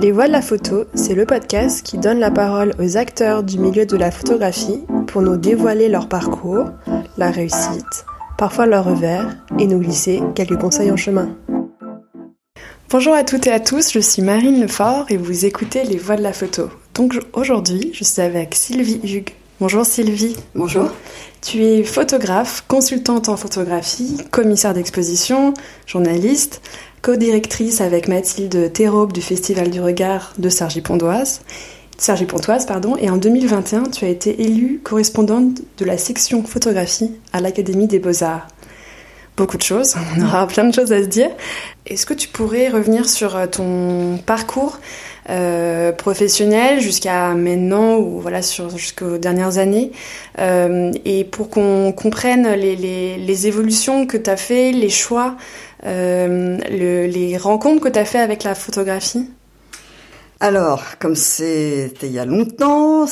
Les Voix de la photo, c'est le podcast qui donne la parole aux acteurs du milieu de la photographie pour nous dévoiler leur parcours, la réussite, parfois leur revers, et nous glisser quelques conseils en chemin. Bonjour à toutes et à tous, je suis Marine Lefort et vous écoutez Les Voix de la photo. Donc aujourd'hui, je suis avec Sylvie Hugues. Bonjour Sylvie. Bonjour. Tu es photographe, consultante en photographie, commissaire d'exposition, journaliste, co-directrice avec Mathilde Théraube du Festival du Regard de Sergi-Pontoise. Sergi-Pontoise, pardon, et en 2021, tu as été élue correspondante de la section photographie à l'Académie des Beaux-Arts. Beaucoup de choses, on aura plein de choses à se dire. Est-ce que tu pourrais revenir sur euh, ton parcours euh, professionnel jusqu'à maintenant ou voilà jusqu'aux dernières années euh, et pour qu'on comprenne les, les, évolutions que tu as fait, les choix, le, les rencontres que tu as fait avec la photographie? Alors, comme c'était il y a longtemps,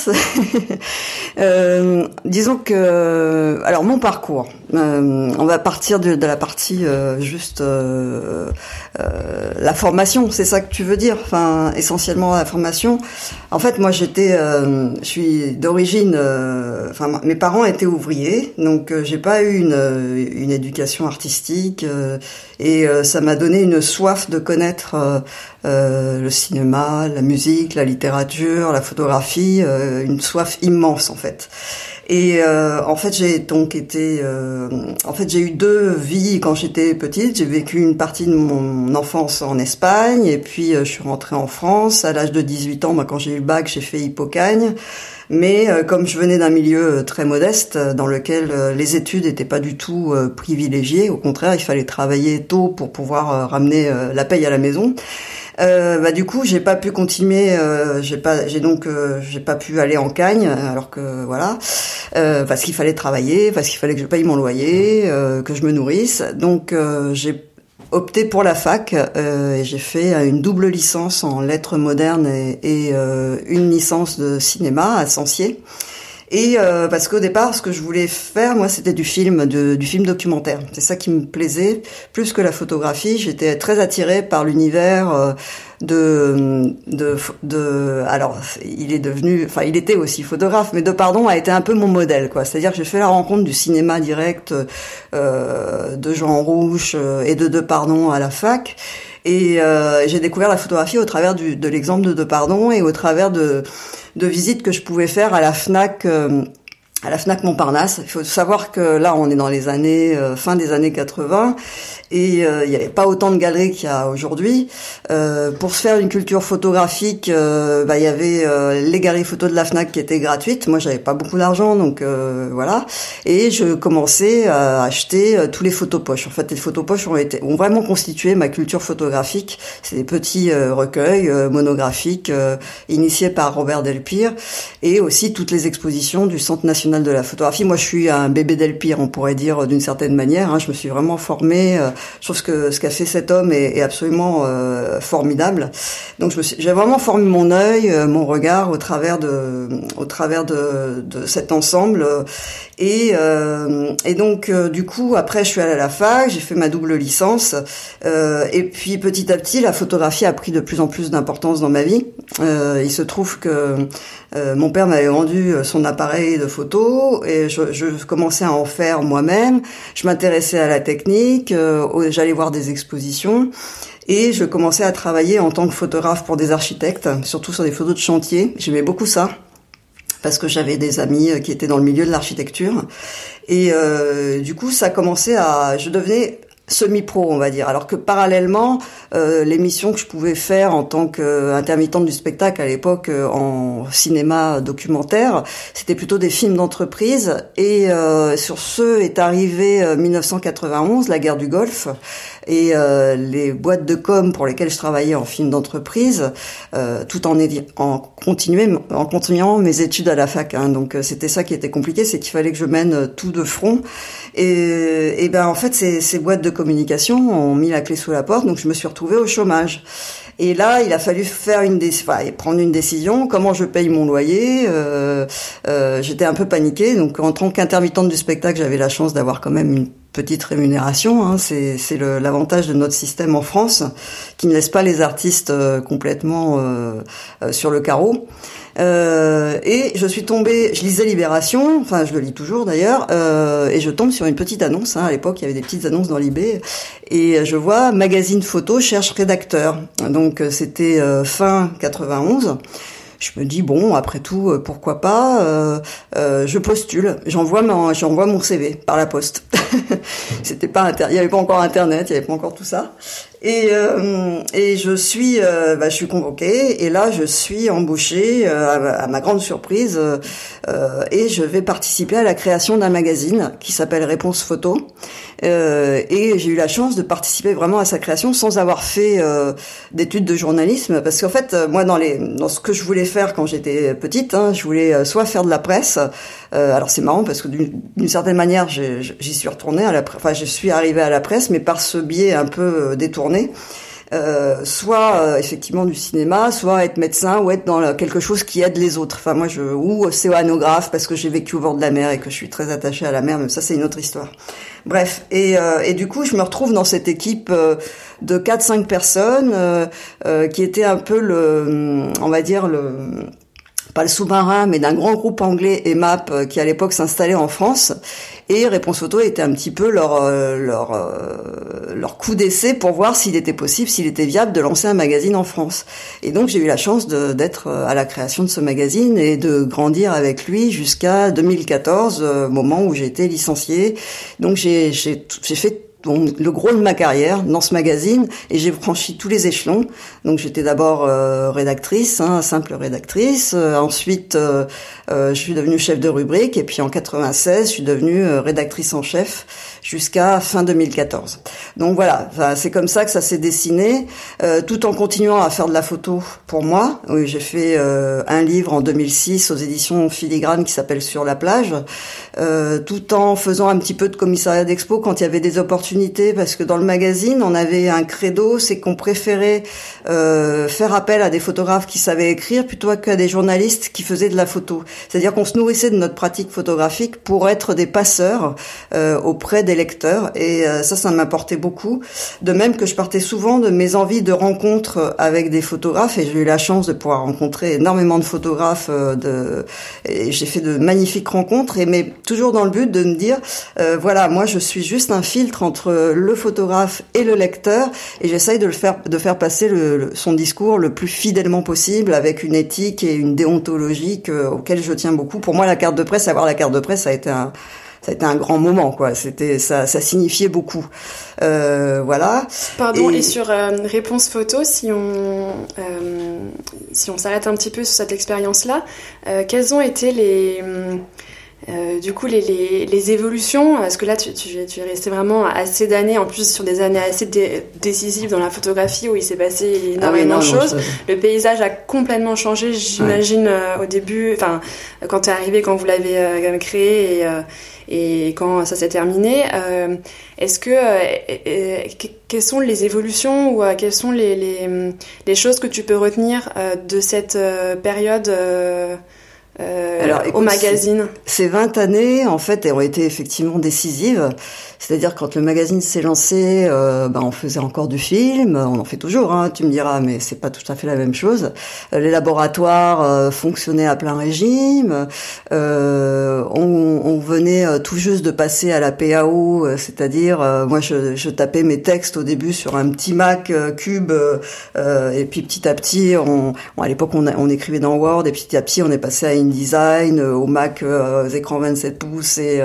euh, disons que, alors mon parcours, euh, on va partir de, de la partie euh, juste euh, euh, la formation, c'est ça que tu veux dire, enfin essentiellement la formation. En fait, moi j'étais, je suis d'origine, enfin mes parents étaient ouvriers, donc j'ai pas eu une, une éducation artistique et ça m'a donné une soif de connaître le cinéma, la musique, la littérature, la photographie, euh, une soif immense en fait. Et euh, en fait, j'ai donc été, euh, en fait, j'ai eu deux vies quand j'étais petite. J'ai vécu une partie de mon enfance en Espagne, et puis je suis rentrée en France à l'âge de 18 ans. Bah, quand j'ai eu le bac, j'ai fait Hippocagne. Mais comme je venais d'un milieu très modeste, dans lequel les études n'étaient pas du tout privilégiées, au contraire, il fallait travailler tôt pour pouvoir ramener la paye à la maison. Euh, bah, du coup, j'ai pas pu continuer. Euh, j'ai pas, j'ai donc, euh, j'ai pas pu aller en Cagne, alors que voilà, euh, parce qu'il fallait travailler, parce qu'il fallait que je paye mon loyer, que je me nourrisse. Donc, j'ai opté pour la fac et j'ai fait une double licence en lettres modernes et, et une licence de cinéma à Sancier. Et euh, parce qu'au départ, ce que je voulais faire, moi, c'était du film, du film documentaire. C'est ça qui me plaisait plus que la photographie. J'étais très attirée par l'univers euh, de, de, de, alors, il est devenu, enfin, il était aussi photographe, mais De Pardon a été un peu mon modèle, quoi. C'est-à-dire que j'ai fait la rencontre du cinéma direct euh, de Jean Rouge euh, et de De Pardon à la fac. Et euh, j'ai découvert la photographie au travers du, de l'exemple de Pardon et au travers de de visites que je pouvais faire à la Fnac euh, à la Fnac Montparnasse. Il faut savoir que là, on est dans les années euh, fin des années 80 et euh, il n'y avait pas autant de galeries qu'il y a aujourd'hui. Euh, pour se faire une culture photographique, bah, il y avait les galeries photos de la Fnac qui étaient gratuites. Moi, j'avais pas beaucoup d'argent, donc voilà. Et je commençais à acheter tous les photos poches. En fait, les photos poches ont vraiment constitué ma culture photographique. C'est des petits recueils monographiques initiés par Robert Delpire et aussi toutes les expositions du Centre national de la photographie. Moi, je suis un bébé Delpire, on pourrait dire d'une certaine manière. Hein. Je me suis vraiment formée je trouve que ce qu'a fait cet homme est, absolument euh, formidable. Donc j'ai vraiment formé mon œil, euh, mon regard au travers de, au travers de, cet ensemble. Euh, et donc du coup après je suis allée à la fac, j'ai fait ma double licence. et puis petit à petit la photographie a pris de plus en plus d'importance dans ma vie. il se trouve que mon père m'avait vendu son appareil de photo et je, je commençais à en faire moi-même. Je m'intéressais à la technique, j'allais voir des expositions et je commençais à travailler en tant que photographe pour des architectes, surtout sur des photos de chantier. J'aimais beaucoup ça parce que j'avais des amis qui étaient dans le milieu de l'architecture et euh, du coup ça commençait à je devenais semi-pro, on va dire. Alors que parallèlement, euh, l'émission que je pouvais faire en tant qu'intermittente du spectacle à l'époque euh, en cinéma documentaire, c'était plutôt des films d'entreprise. Et euh, sur ce est arrivé 1991, la guerre du Golfe, et les boîtes de com pour lesquelles je travaillais en film d'entreprise, tout en, en, en continuant mes études à la fac. Hein. Donc c'était ça qui était compliqué, c'est qu'il fallait que je mène tout de front. Et, et ben en fait, ces, ces boîtes de communication ont mis la clé sous la porte, donc je me suis retrouvée au chômage. Et là, il a fallu faire une enfin, prendre une décision. Comment je paye mon loyer euh, euh, J'étais un peu paniquée. Donc, en tant qu'intermittente du spectacle, j'avais la chance d'avoir quand même une petite rémunération. Hein. C'est l'avantage de notre système en France qui ne laisse pas les artistes complètement sur le carreau. Euh, et je suis tombée, je lisais Libération, enfin je le lis toujours d'ailleurs, euh, et je tombe sur une petite annonce. Hein, à l'époque, il y avait des petites annonces dans l'IB, et je vois magazine photo cherche rédacteur. Donc c'était fin 91 je me dis bon après tout pourquoi pas euh, euh, je postule j'envoie mon j'envoie mon CV par la poste c'était pas il y avait pas encore internet il y avait pas encore tout ça et, euh, et je suis, euh, bah, je suis convoquée et là je suis embauchée euh, à, ma grande surprise et je vais participer à la création d'un magazine qui s'appelle Réponse Photo. et j'ai eu la chance de participer vraiment à sa création sans avoir fait d'études de journalisme parce qu'en fait moi dans les dans ce que je voulais faire quand j'étais petite, hein, je voulais soit faire de la presse. alors c'est marrant parce que d'une certaine manière j'y suis retournée à la, enfin je suis arrivée à la presse, mais par ce biais un peu détourné euh, soit euh, effectivement du cinéma, soit être médecin ou être dans quelque chose qui aide les autres. Enfin moi je ou océanographe parce que j'ai vécu au bord de la mer et que je suis très attachée à la mer, mais ça c'est une autre histoire. Bref, et, euh, et du coup je me retrouve dans cette équipe de 4-5 personnes qui était un peu le, on va dire le pas le sous-marin, mais d'un grand groupe anglais EMAP qui à l'époque s'installait en France et Réponse Photo était un petit peu leur euh, leur euh, leur coup d'essai pour voir s'il était possible, s'il était viable de lancer un magazine en France. Et donc j'ai eu la chance d'être euh, à la création de ce magazine et de grandir avec lui jusqu'à 2014, moment où j'ai été licenciée. Donc j'ai j'ai j'ai fait le gros de ma carrière dans ce magazine et j'ai franchi tous les échelons. Donc j'étais d'abord euh, rédactrice, hein, simple rédactrice. Euh, ensuite, euh, je suis devenue chef de rubrique et puis en 96, je suis devenue rédactrice en chef jusqu'à fin 2014. Donc voilà, c'est comme ça que ça s'est dessiné, euh, tout en continuant à faire de la photo pour moi. Oui, j'ai fait euh, un livre en 2006 aux éditions Filigrane qui s'appelle Sur la plage, euh, tout en faisant un petit peu de commissariat d'expo quand il y avait des opportunités, parce que dans le magazine, on avait un credo, c'est qu'on préférait faire appel à des photographes qui savaient écrire plutôt qu'à des journalistes qui faisaient de la photo. C'est-à-dire qu'on se nourrissait de notre pratique photographique pour être des passeurs auprès des lecteurs et euh, ça, ça m'apportait beaucoup. De même que je partais souvent de mes envies de rencontres avec des photographes et j'ai eu la chance de pouvoir rencontrer énormément de photographes. Euh, de, j'ai fait de magnifiques rencontres et mais toujours dans le but de me dire, euh, voilà, moi je suis juste un filtre entre le photographe et le lecteur et j'essaye de le faire, de faire passer le, son discours le plus fidèlement possible avec une éthique et une déontologie auquel je tiens beaucoup. Pour moi, la carte de presse, avoir la carte de presse, ça a été un ça a été un grand moment, quoi. C'était ça, ça signifiait beaucoup. Euh, voilà. Pardon. Et, sur euh, réponse photo, si on euh, si on s'arrête un petit peu sur cette expérience-là, quelles ont été les euh, du coup, les, les, les, évolutions, parce que là, tu, tu, tu es resté vraiment assez d'années, en plus sur des années assez décisives dans la photographie où il s'est passé ah énormément de choses. Le paysage a complètement changé, j'imagine, au début, enfin, quand tu es arrivé, quand vous l'avez créé et, et quand ça s'est terminé. Euh, est-ce que euh, quelles sont les évolutions ou euh, quelles sont les, les, les, choses que tu peux retenir de cette période Alors, au magazine Ces 20 années, en fait, ont été effectivement décisives. C'est-à-dire quand le magazine s'est lancé, euh, ben, on faisait encore du film, on en fait toujours, hein, tu me diras, mais c'est pas tout à fait la même chose. Euh, les laboratoires euh, fonctionnaient à plein régime. Euh, on, on, venait euh, tout juste de passer à la PAO, c'est-à-dire moi je, je, tapais mes textes au début sur un petit Mac Cube, et puis petit à petit, on, à l'époque on, on, écrivait dans Word, et petit à petit on est passé à InDesign, au Mac aux écrans 27 pouces, et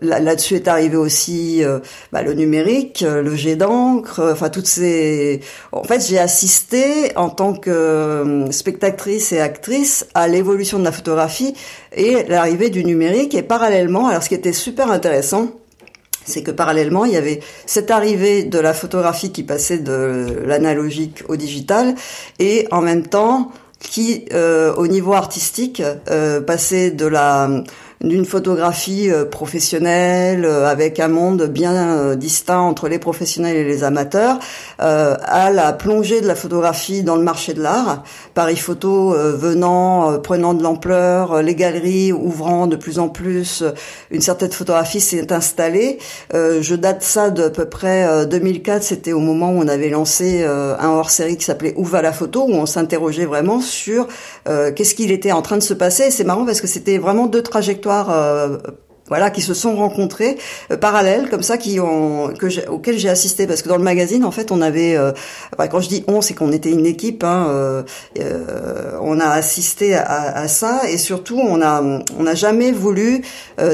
là-dessus est arrivé aussi euh, bah, le numérique, euh, le jet d'encre, euh, enfin toutes ces. En fait, j'ai assisté en tant que spectatrice et actrice à l'évolution de la photographie et l'arrivée du numérique. Et parallèlement, alors ce qui était super intéressant, c'est que parallèlement, il y avait cette arrivée de la photographie qui passait de l'analogique au digital, et en même temps qui, au niveau artistique, passait de la d'une photographie euh, professionnelle euh, avec un monde bien distinct entre les professionnels et les amateurs à la plongée de la photographie dans le marché de l'art. Paris Photo venant, prenant de l'ampleur, les galeries ouvrant de plus en plus, une certaine photographie s'est installée. je date ça de peu près 2004, c'était au moment où on avait lancé un hors-série qui s'appelait Où va la photo, où on s'interrogeait vraiment sur qu'est-ce qu'il était en train de se passer. C'est marrant parce que c'était vraiment deux trajectoires euh, voilà, qui se sont rencontrés euh, parallèles comme ça, qui ont que auxquels j'ai assisté. Parce que dans le magazine en fait on avait, euh, quand je dis on, c'est qu'on était une équipe, hein, euh on a assisté à, à, ça. Et surtout on a on n'a jamais voulu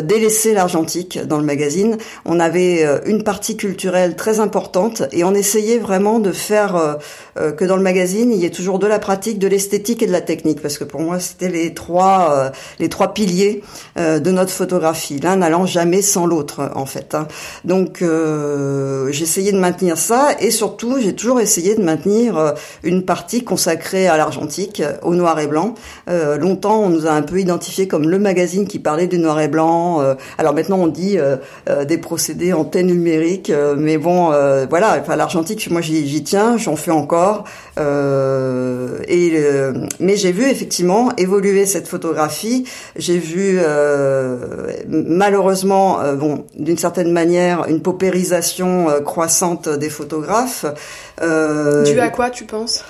délaisser l'argentique dans le magazine. On avait une partie culturelle très importante et on essayait vraiment de faire que dans le magazine il y ait toujours de la pratique, de l'esthétique et de la technique. Parce que pour moi c'était les trois les trois piliers de notre photographie l'un n'allant jamais sans l'autre en fait. Hein. Donc euh, essayé de maintenir ça et surtout j'ai toujours essayé de maintenir euh, une partie consacrée à l'argentique, au noir et blanc. Euh, longtemps on nous a un peu identifié comme le magazine qui parlait du noir et blanc. alors maintenant on dit des procédés en thé numérique, mais bon voilà, enfin l'argentique moi j'y tiens, j'en fais encore. et mais j'ai vu effectivement évoluer cette photographie. J'ai vu malheureusement, euh, bon, d'une certaine manière, une paupérisation euh, croissante des photographes. Euh, Dû à quoi, tu penses?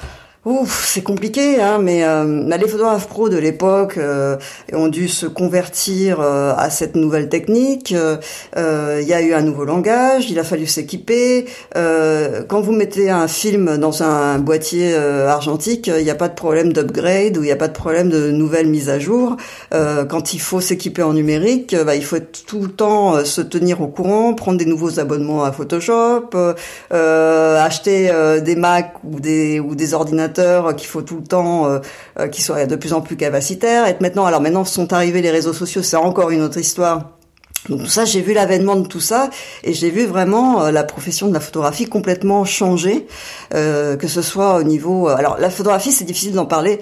Ouf, c'est compliqué, hein, mais euh, bah, les photographes pros de l'époque euh, ont dû se convertir euh, à cette nouvelle technique. Il y a eu un nouveau langage, il a fallu s'équiper. quand vous mettez un film dans un boîtier argentique, il n'y a pas de problème d'upgrade ou il n'y a pas de problème de nouvelle mise à jour. quand il faut s'équiper en numérique, bah, il faut tout le temps se tenir au courant, prendre des nouveaux abonnements à Photoshop, acheter des Mac ou des ou des ordinateurs qu'il faut tout le temps euh, euh, qu'ils soient de plus en plus capacitaires. Et maintenant, alors maintenant sont arrivés les réseaux sociaux, c'est encore une autre histoire. Donc ça, j'ai vu l'avènement de tout ça et j'ai vu vraiment euh, la profession de la photographie complètement changer, que ce soit au niveau. alors la photographie, c'est difficile d'en parler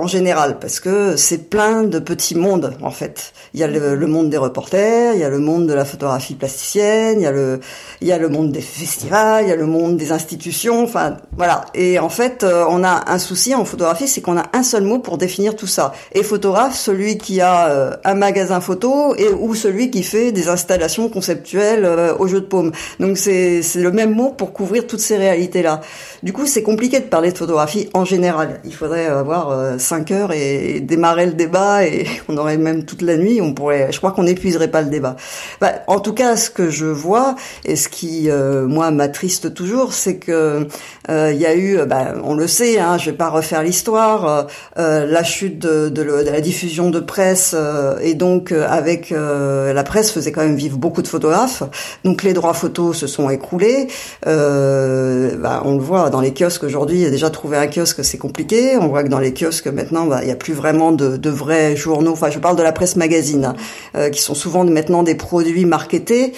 en général, parce que c'est plein de petits mondes en fait. Il y a le, monde des reporters, il y a le monde de la photographie plasticienne, il y a le, il y a le monde des festivals, il y a le monde des institutions, enfin voilà. Et en fait, euh, on a un souci en photographie, c'est qu'on a un seul mot pour définir tout ça. Et photographe, celui qui a euh, un magasin photo et ou celui qui fait des installations conceptuelles euh, au jeu de paume. Donc c'est c'est le même mot pour couvrir toutes ces réalités là. Du coup, c'est compliqué de parler de photographie en général. Il faudrait avoir 5 heures et, démarrer le débat et on aurait même toute la nuit. On pourrait, je crois qu'on n'épuiserait pas le débat. Bah, en tout cas, ce que je vois et ce qui euh, moi m'attriste toujours, c'est que euh, il y a eu, bah, on le sait, hein, je vais pas refaire l'histoire, euh, la chute de, de, la diffusion de presse et donc avec la presse faisait quand même vivre beaucoup de photographes. Donc les droits photos se sont écroulés. Bah, on le voit dans les kiosques aujourd'hui. Déjà trouver un kiosque c'est compliqué. On voit que dans les kiosques maintenant, bah, il n'y a plus vraiment de, vrais journaux. Enfin, je parle de la presse magazine, hein, euh, qui sont souvent maintenant des produits marketés.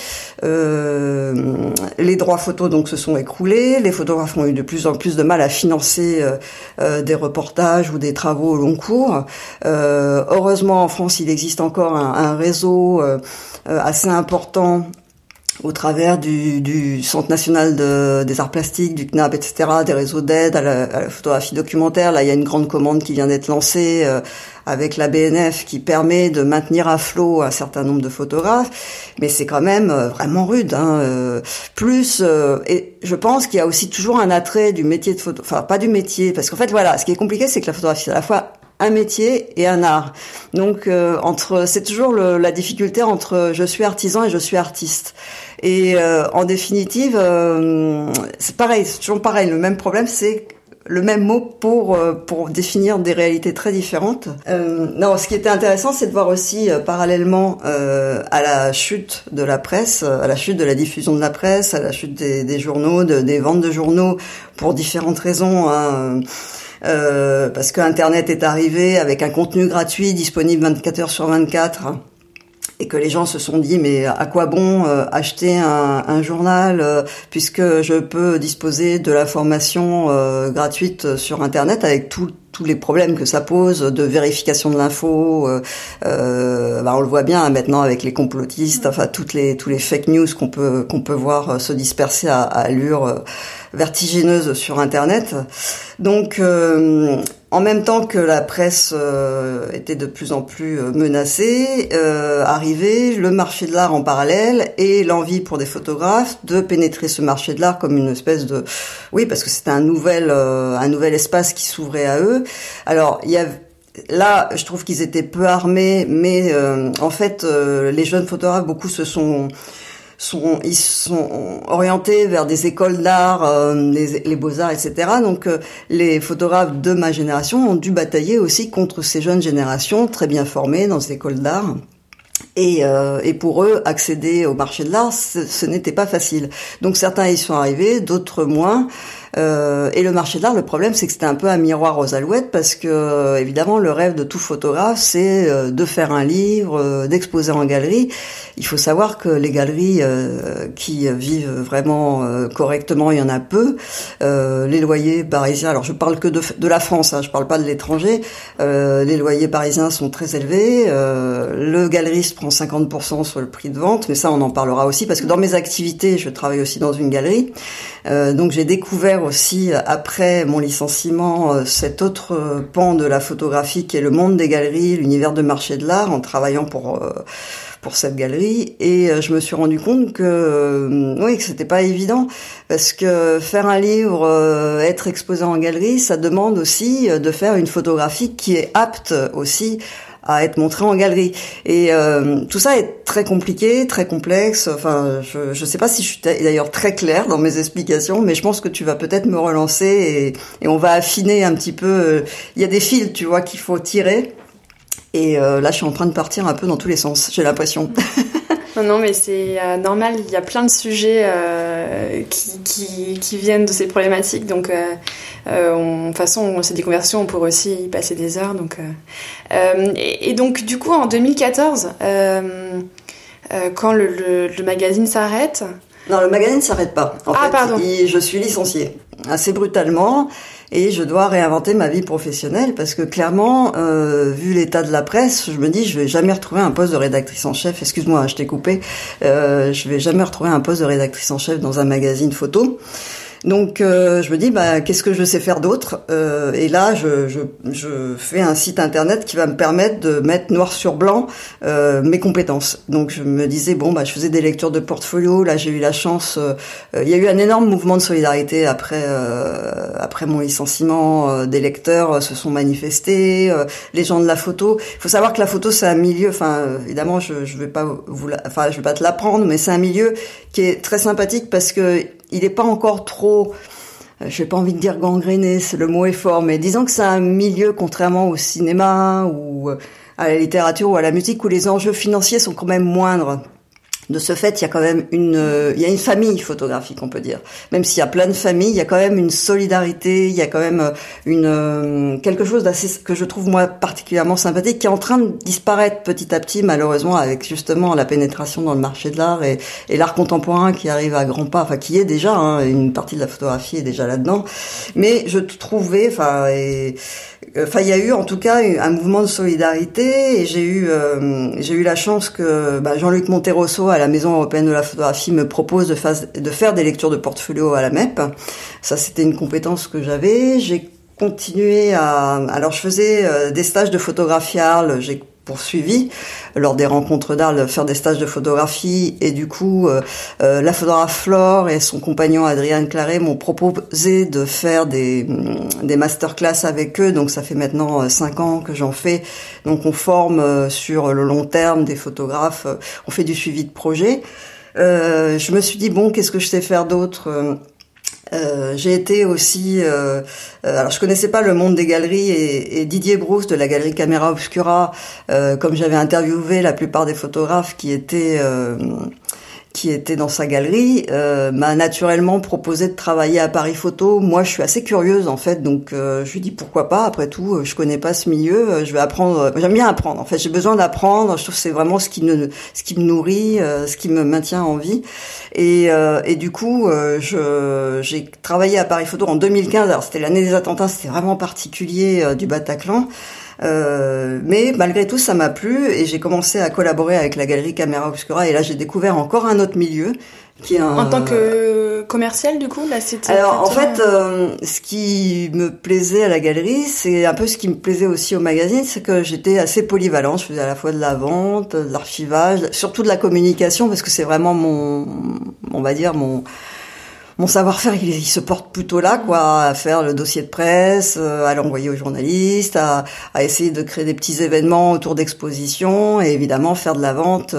Euh, les droits photos donc se sont écroulés. Les photographes ont eu de plus en plus de mal à financer euh, des reportages ou des travaux au long cours. Heureusement, en France, il existe encore un réseau assez important au travers du, du Centre national de, des arts plastiques, du CNAP, etc., des réseaux d'aide à, la photographie documentaire. Là, il y a une grande commande qui vient d'être lancée euh, avec la BNF qui permet de maintenir à flot un certain nombre de photographes, mais c'est quand même euh, vraiment rude. Hein, euh, plus, et je pense qu'il y a aussi toujours un attrait du métier de photo, enfin pas du métier, parce qu'en fait, voilà, ce qui est compliqué, c'est que la photographie, à la fois un métier et un art. Donc euh, entre, c'est toujours le, la difficulté entre je suis artisan et je suis artiste. Et euh, en définitive, euh, c'est pareil, c'est toujours pareil. Le même problème, c'est le même mot pour pour définir des réalités très différentes. Euh, non, ce qui était intéressant, c'est de voir aussi parallèlement à la chute de la presse, à la chute de la diffusion de la presse, à la chute des, des journaux, de, des ventes de journaux, pour différentes raisons. Hein, euh, parce que Internet est arrivé avec un contenu gratuit disponible 24 heures sur 24 et que les gens se sont dit mais à quoi bon euh, acheter un, un journal euh, puisque je peux disposer de la formation gratuite sur internet avec tout tous les problèmes que ça pose de vérification de l'info. Euh, euh, bah, on le voit bien maintenant avec les complotistes, enfin toutes les tous les fake news qu'on peut qu'on peut voir euh, se disperser à, à allure vertigineuse sur Internet. Donc en même temps que la presse était de plus en plus menacée, euh, arrivait le marché de l'art en parallèle et l'envie pour des photographes de pénétrer ce marché de l'art comme une espèce de, oui, parce que c'était un nouvel, un nouvel espace qui s'ouvrait à eux. Alors il y a Là, je trouve qu'ils étaient peu armés, mais euh, en fait, euh, les jeunes photographes, beaucoup se sont sont ils sont orientés vers des écoles d'art, euh, les, les beaux-arts, etc. Donc les photographes de ma génération ont dû batailler aussi contre ces jeunes générations très bien formées dans ces écoles d'art. Et, et, pour eux, accéder au marché de l'art, ce, ce n'était pas facile. Donc certains y sont arrivés, d'autres moins. Euh, et le marché de l'art, le problème, c'est que c'était un peu un miroir aux alouettes parce que, évidemment, le rêve de tout photographe, c'est euh, de faire un livre, euh, d'exposer en galerie. Il faut savoir que les galeries qui vivent vraiment correctement, il y en a peu. les loyers parisiens, alors je parle que de, de la France, hein, je parle pas de l'étranger. les loyers parisiens sont très élevés. le galeriste prend 50% sur le prix de vente, mais ça, on en parlera aussi parce que dans mes activités, je travaille aussi dans une galerie. donc j'ai découvert aussi, après mon licenciement, euh, cet autre euh, pan de la photographie qui est le monde des galeries, l'univers de marché de l'art, en travaillant pour euh, pour cette galerie. Et je me suis rendu compte que oui que c'était pas évident. Parce que faire un livre être exposé en galerie ça demande aussi de faire une photographie qui est apte aussi à être montré en galerie. Et euh, tout ça est très compliqué, très complexe. Enfin, je ne sais pas si je suis d'ailleurs très claire dans mes explications, mais je pense que tu vas peut-être me relancer et, et, on va affiner un petit peu. Euh, il y a des fils, tu vois, qu'il faut tirer. Et euh, là, je suis en train de partir un peu dans tous les sens. J'ai l'impression. Non, non, mais c'est euh, normal. Il y a plein de sujets euh, qui, qui, qui, viennent de ces problématiques. Donc, euh, euh de toute façon, c'est des conversions, on pourrait aussi y passer des heures. Donc, et, et, donc, du coup, en 2014, quand le, le, le magazine s'arrête. Non, le magazine s'arrête pas. En ah, fait, pardon. je suis licenciée assez brutalement et je dois réinventer ma vie professionnelle parce que clairement, euh, vu l'état de la presse, je me dis je vais jamais retrouver un poste de rédactrice en chef. Excuse-moi, je t'ai coupé. Euh, je vais jamais retrouver un poste de rédactrice en chef dans un magazine photo. Donc euh, je me dis bah qu'est-ce que je sais faire d'autre euh, Et là je, je, je, fais un site internet qui va me permettre de mettre noir sur blanc euh, mes compétences. Donc je me disais bon bah je faisais des lectures de portfolio. Là j'ai eu la chance. Euh, il y a eu un énorme mouvement de solidarité après euh, après mon licenciement. Euh, des lecteurs se sont manifestés. les gens de la photo. Il faut savoir que la photo c'est un milieu. Enfin évidemment je je vais pas vous enfin je vais pas te l'apprendre, mais c'est un milieu qui est très sympathique parce que il n'est pas encore trop, euh, je n'ai pas envie de dire gangréné, le mot est fort, mais disons que c'est un milieu, contrairement au cinéma ou euh, à la littérature ou à la musique, où les enjeux financiers sont quand même moindres de ce fait, il y a quand même une, euh, il y a une famille photographique, on peut dire. Même s'il y a plein de familles, il y a quand même une solidarité, il y a quand même euh, une euh, quelque chose d'assez que je trouve moi particulièrement sympathique, qui est en train de disparaître petit à petit, malheureusement, avec justement la pénétration dans le marché de l'art et, et l'art contemporain qui arrive à grands pas, enfin qui est déjà hein, une partie de la photographie est déjà là-dedans. Mais je trouvais, enfin Enfin, il y a eu en tout cas un mouvement de solidarité et j'ai eu euh, j'ai eu la chance que bah, Jean-Luc Monterosso à la Maison européenne de la photographie me propose de, faire des lectures de portfolio à la MEP. Ça, c'était une compétence que j'avais. J'ai continué à alors je faisais euh, des stages de photographie à Arles. J'ai poursuivi lors des rencontres d'Arles faire des stages de photographie. Et du coup euh, euh, la photographe Flore et son compagnon Adrienne Claret m'ont proposé de faire des, mm, des masterclass avec eux. Donc ça fait maintenant euh, cinq ans que j'en fais. Donc on forme sur le long terme des photographes. On fait du suivi de projet. Je me suis dit bon qu'est-ce que je sais faire d'autre euh, j'ai été aussi, euh, euh, alors je connaissais pas le monde des galeries et, et Didier Brousse de la galerie Camera Obscura, comme j'avais interviewé la plupart des photographes qui étaient qui était dans sa galerie, euh, m'a naturellement proposé de travailler à Paris Photo. Moi, je suis assez curieuse en fait, donc euh, je lui dis pourquoi pas. Après tout, euh, je connais pas ce milieu, je vais apprendre. J'aime bien apprendre. En fait, j'ai besoin d'apprendre. Je trouve que c'est vraiment ce qui me ce qui me nourrit, ce qui me maintient en vie. Et, et du coup, je j'ai travaillé à Paris Photo en 2015. Alors c'était l'année des attentats, c'était vraiment particulier du Bataclan. Euh, mais malgré tout, ça m'a plu et j'ai commencé à collaborer avec la galerie Camera Obscura et là j'ai découvert encore un autre milieu. Qui est un... En tant que commercial, du coup, là, c'était. Alors, en fait, euh, ce qui me plaisait à la galerie, c'est un peu ce qui me plaisait aussi au magazine, c'est que j'étais assez polyvalente. Je faisais à la fois de la vente, de l'archivage, surtout de la communication, parce que c'est vraiment mon, on va dire, mon, mon savoir-faire, il, se porte plutôt là, quoi, à faire le dossier de presse, euh, à l'envoyer aux journalistes, à, essayer de créer des petits événements autour d'expositions et évidemment faire de la vente.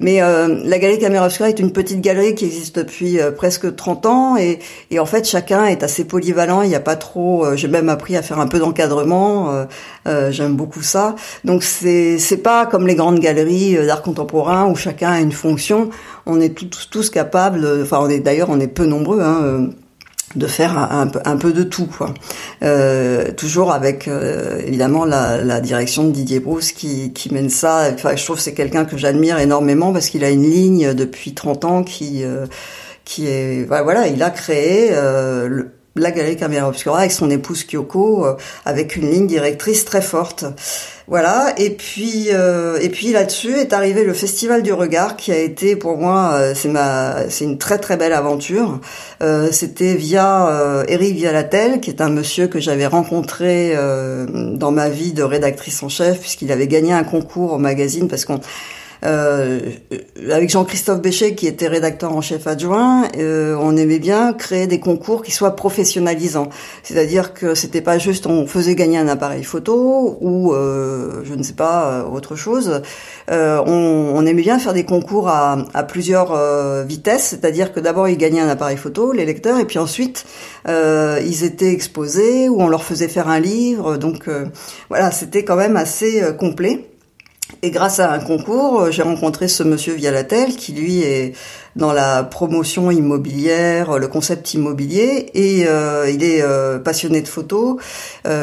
Mais euh, la galerie Caméra est une petite galerie qui existe depuis euh, presque 30 ans et, et, en fait chacun est assez polyvalent. Il n'y a pas trop. J'ai même appris à faire un peu d'encadrement. J'aime beaucoup ça. Donc c'est c'est pas comme les grandes galeries d'art contemporain où chacun a une fonction on est tous, tous capables, enfin on est d'ailleurs on est peu nombreux, hein, euh, de faire un, peu de tout, quoi. Euh, toujours avec euh, évidemment la, direction de Didier Brousse qui, mène ça. Enfin, je trouve que c'est quelqu'un que j'admire énormément parce qu'il a une ligne depuis 30 ans qui qui est voilà, il a créé la galerie Caméra Obscura avec son épouse Kyoko, avec une ligne directrice très forte. Voilà, et puis euh, et puis là-dessus est arrivé le Festival du Regard qui a été pour moi euh, c'est ma c'est une très très belle aventure. Euh, c'était via Eric Vialatel qui est un monsieur que j'avais rencontré dans ma vie de rédactrice en chef puisqu'il avait gagné un concours au magazine parce qu'on avec Jean-Christophe Béchet, qui était rédacteur en chef adjoint, euh, on aimait bien créer des concours qui soient professionnalisants. C'est-à-dire que c'était pas juste on faisait gagner un appareil photo ou euh, je ne sais pas autre chose. On, on, aimait bien faire des concours à, à plusieurs vitesses, c'est-à-dire que d'abord ils gagnaient un appareil photo, les lecteurs, et puis ensuite ils étaient exposés ou on leur faisait faire un livre. Donc voilà, c'était quand même assez complet. Et grâce à un concours, euh, j'ai rencontré ce monsieur Vialatel qui lui est dans la promotion immobilière, le concept immobilier, et euh, il est euh, passionné de photos,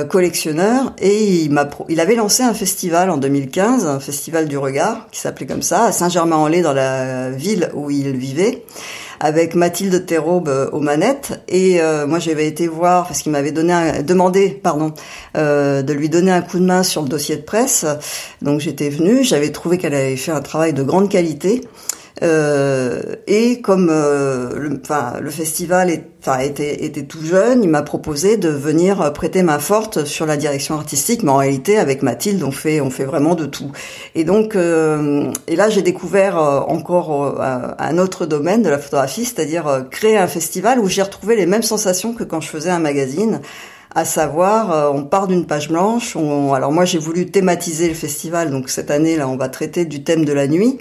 collectionneur, et il m'a, il avait lancé un festival en 2015, un festival du regard, qui s'appelait comme ça, à Saint-Germain-en-Laye, dans la ville où il vivait avec Mathilde Théraube euh, aux manettes. Et euh, moi, j'avais été voir parce qu'il m'avait donné un, demandé, pardon, euh, de lui donner un coup de main sur le dossier de presse. Donc j'étais venue, j'avais trouvé qu'elle avait fait un travail de grande qualité. Euh, et comme euh, le, le festival est, était, était tout jeune, il m'a proposé de venir prêter main forte sur la direction artistique, mais en réalité avec Mathilde on fait on fait vraiment de tout. Et donc euh, et là j'ai découvert encore un autre domaine de la photographie, c'est-à-dire créer un festival où j'ai retrouvé les mêmes sensations que quand je faisais un magazine à savoir, on part d'une page blanche. On, alors moi, j'ai voulu thématiser le festival, donc cette année là, on va traiter du thème de la nuit.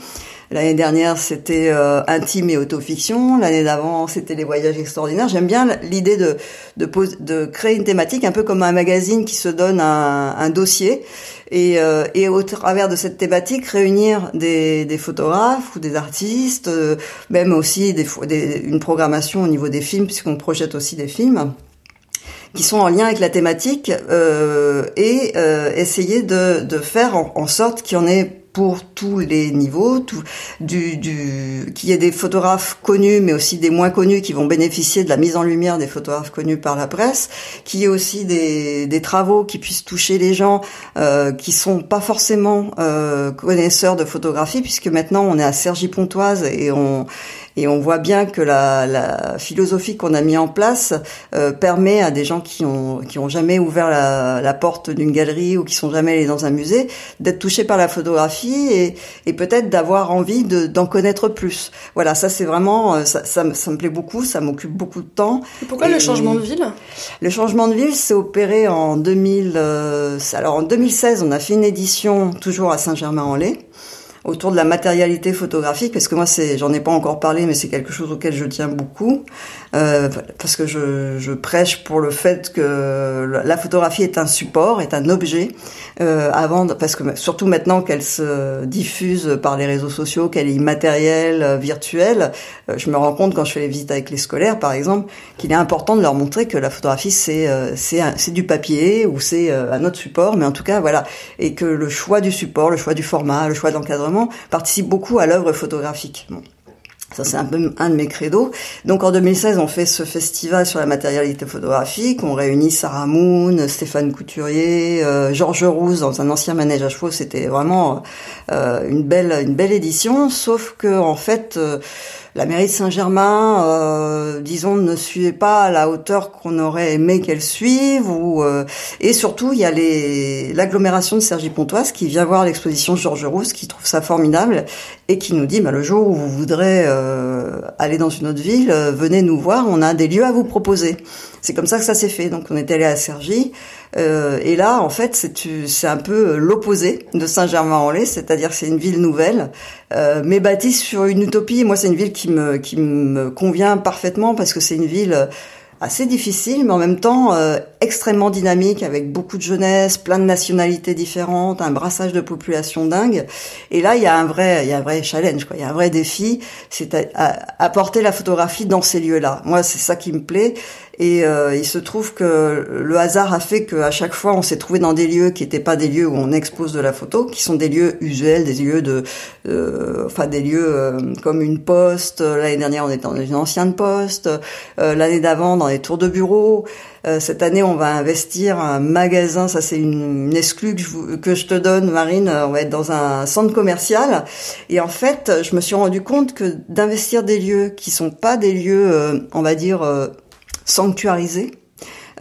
L'année dernière, c'était euh, intime et autofiction. L'année d'avant, c'était les voyages extraordinaires. J'aime bien l'idée de, de, de, créer une thématique un peu comme un magazine qui se donne un, un dossier et, euh, et, au travers de cette thématique, réunir des, des photographes ou des artistes, euh, même aussi des, des, une programmation au niveau des films, puisqu'on projette aussi des films qui sont en lien avec la thématique euh, et euh, essayer de, de faire en, en sorte qu'il y en ait pour tous les niveaux, tout, du, du, qu'il y ait des photographes connus, mais aussi des moins connus qui vont bénéficier de la mise en lumière des photographes connus par la presse, qu'il y ait aussi des, des travaux qui puissent toucher les gens euh, qui sont pas forcément euh, connaisseurs de photographie, puisque maintenant on est à Sergi Pontoise et on et on voit bien que la, la philosophie qu'on a mis en place euh, permet à des gens qui ont qui ont jamais ouvert la, la porte d'une galerie ou qui sont jamais allés dans un musée d'être touchés par la photographie et, et peut-être d'avoir envie d'en connaître plus. Voilà, ça c'est vraiment euh, ça, ça, ça, me plaît beaucoup, ça m'occupe beaucoup de temps. Et pourquoi le changement de ville? Le changement de ville s'est opéré en 2000. Euh, alors en 2016, on a fait une édition toujours à Saint-Germain-en-Laye. Autour de la matérialité photographique, parce que moi, c'est, j'en ai pas encore parlé, mais c'est quelque chose auquel je tiens beaucoup, euh, parce que je, je, prêche pour le fait que la photographie est un support, est un objet, euh, avant, parce que surtout maintenant qu'elle se diffuse par les réseaux sociaux, qu'elle est immatérielle, euh, virtuelle, euh, je me rends compte quand je fais les visites avec les scolaires, par exemple, qu'il est important de leur montrer que la photographie c'est euh, c'est du papier ou c'est un autre support, mais en tout cas voilà, et que le choix du support, le choix du format, le choix participe beaucoup à l'œuvre photographique. Ça, c'est un peu un de mes credos. Donc, en 2016, on fait ce festival sur la matérialité photographique. On réunit Sarah Moon, Stéphane Couturier, euh, Georges Rousse dans un ancien manège à chevaux. C'était vraiment euh, une belle, une belle édition. Sauf que, en fait, euh, la mairie de Saint-Germain, euh, disons, ne suivait pas à la hauteur qu'on aurait aimé qu'elle suive. Ou, euh, et surtout, il y a l'agglomération de Sergi-Pontoise qui vient voir l'exposition Georges Rousse, qui trouve ça formidable et qui nous dit, bah, le jour où vous voudrez euh, aller dans une autre ville, venez nous voir, on a des lieux à vous proposer. C'est comme ça que ça s'est fait. Donc on est allé à Sergi. Euh, et là, en fait, c'est un peu l'opposé de Saint-Germain-en-Laye, c'est-à-dire c'est une ville nouvelle, euh, mais bâtie sur une utopie. Moi, c'est une ville qui me, qui me convient parfaitement parce que c'est une ville assez difficile, mais en même temps euh, extrêmement dynamique, avec beaucoup de jeunesse, plein de nationalités différentes, un brassage de population dingue. Et là, il y a un vrai, il y a un vrai challenge, quoi. Il y a un vrai défi, c'est apporter la photographie dans ces lieux-là. Moi, c'est ça qui me plaît. Et euh, il se trouve que le hasard a fait qu'à chaque fois, on s'est trouvé dans des lieux qui n'étaient pas des lieux où on expose de la photo, qui sont des lieux usuels, des lieux de, euh, enfin des lieux euh, comme une poste. L'année dernière, on était dans une ancienne poste. L'année d'avant, dans les tours de bureau. cette année, on va investir un magasin. Ça, c'est une, une exclue que je, que je te donne, Marine. On va être dans un centre commercial. Et en fait, je me suis rendu compte que d'investir des lieux qui sont pas des lieux, on va dire sanctuarisé,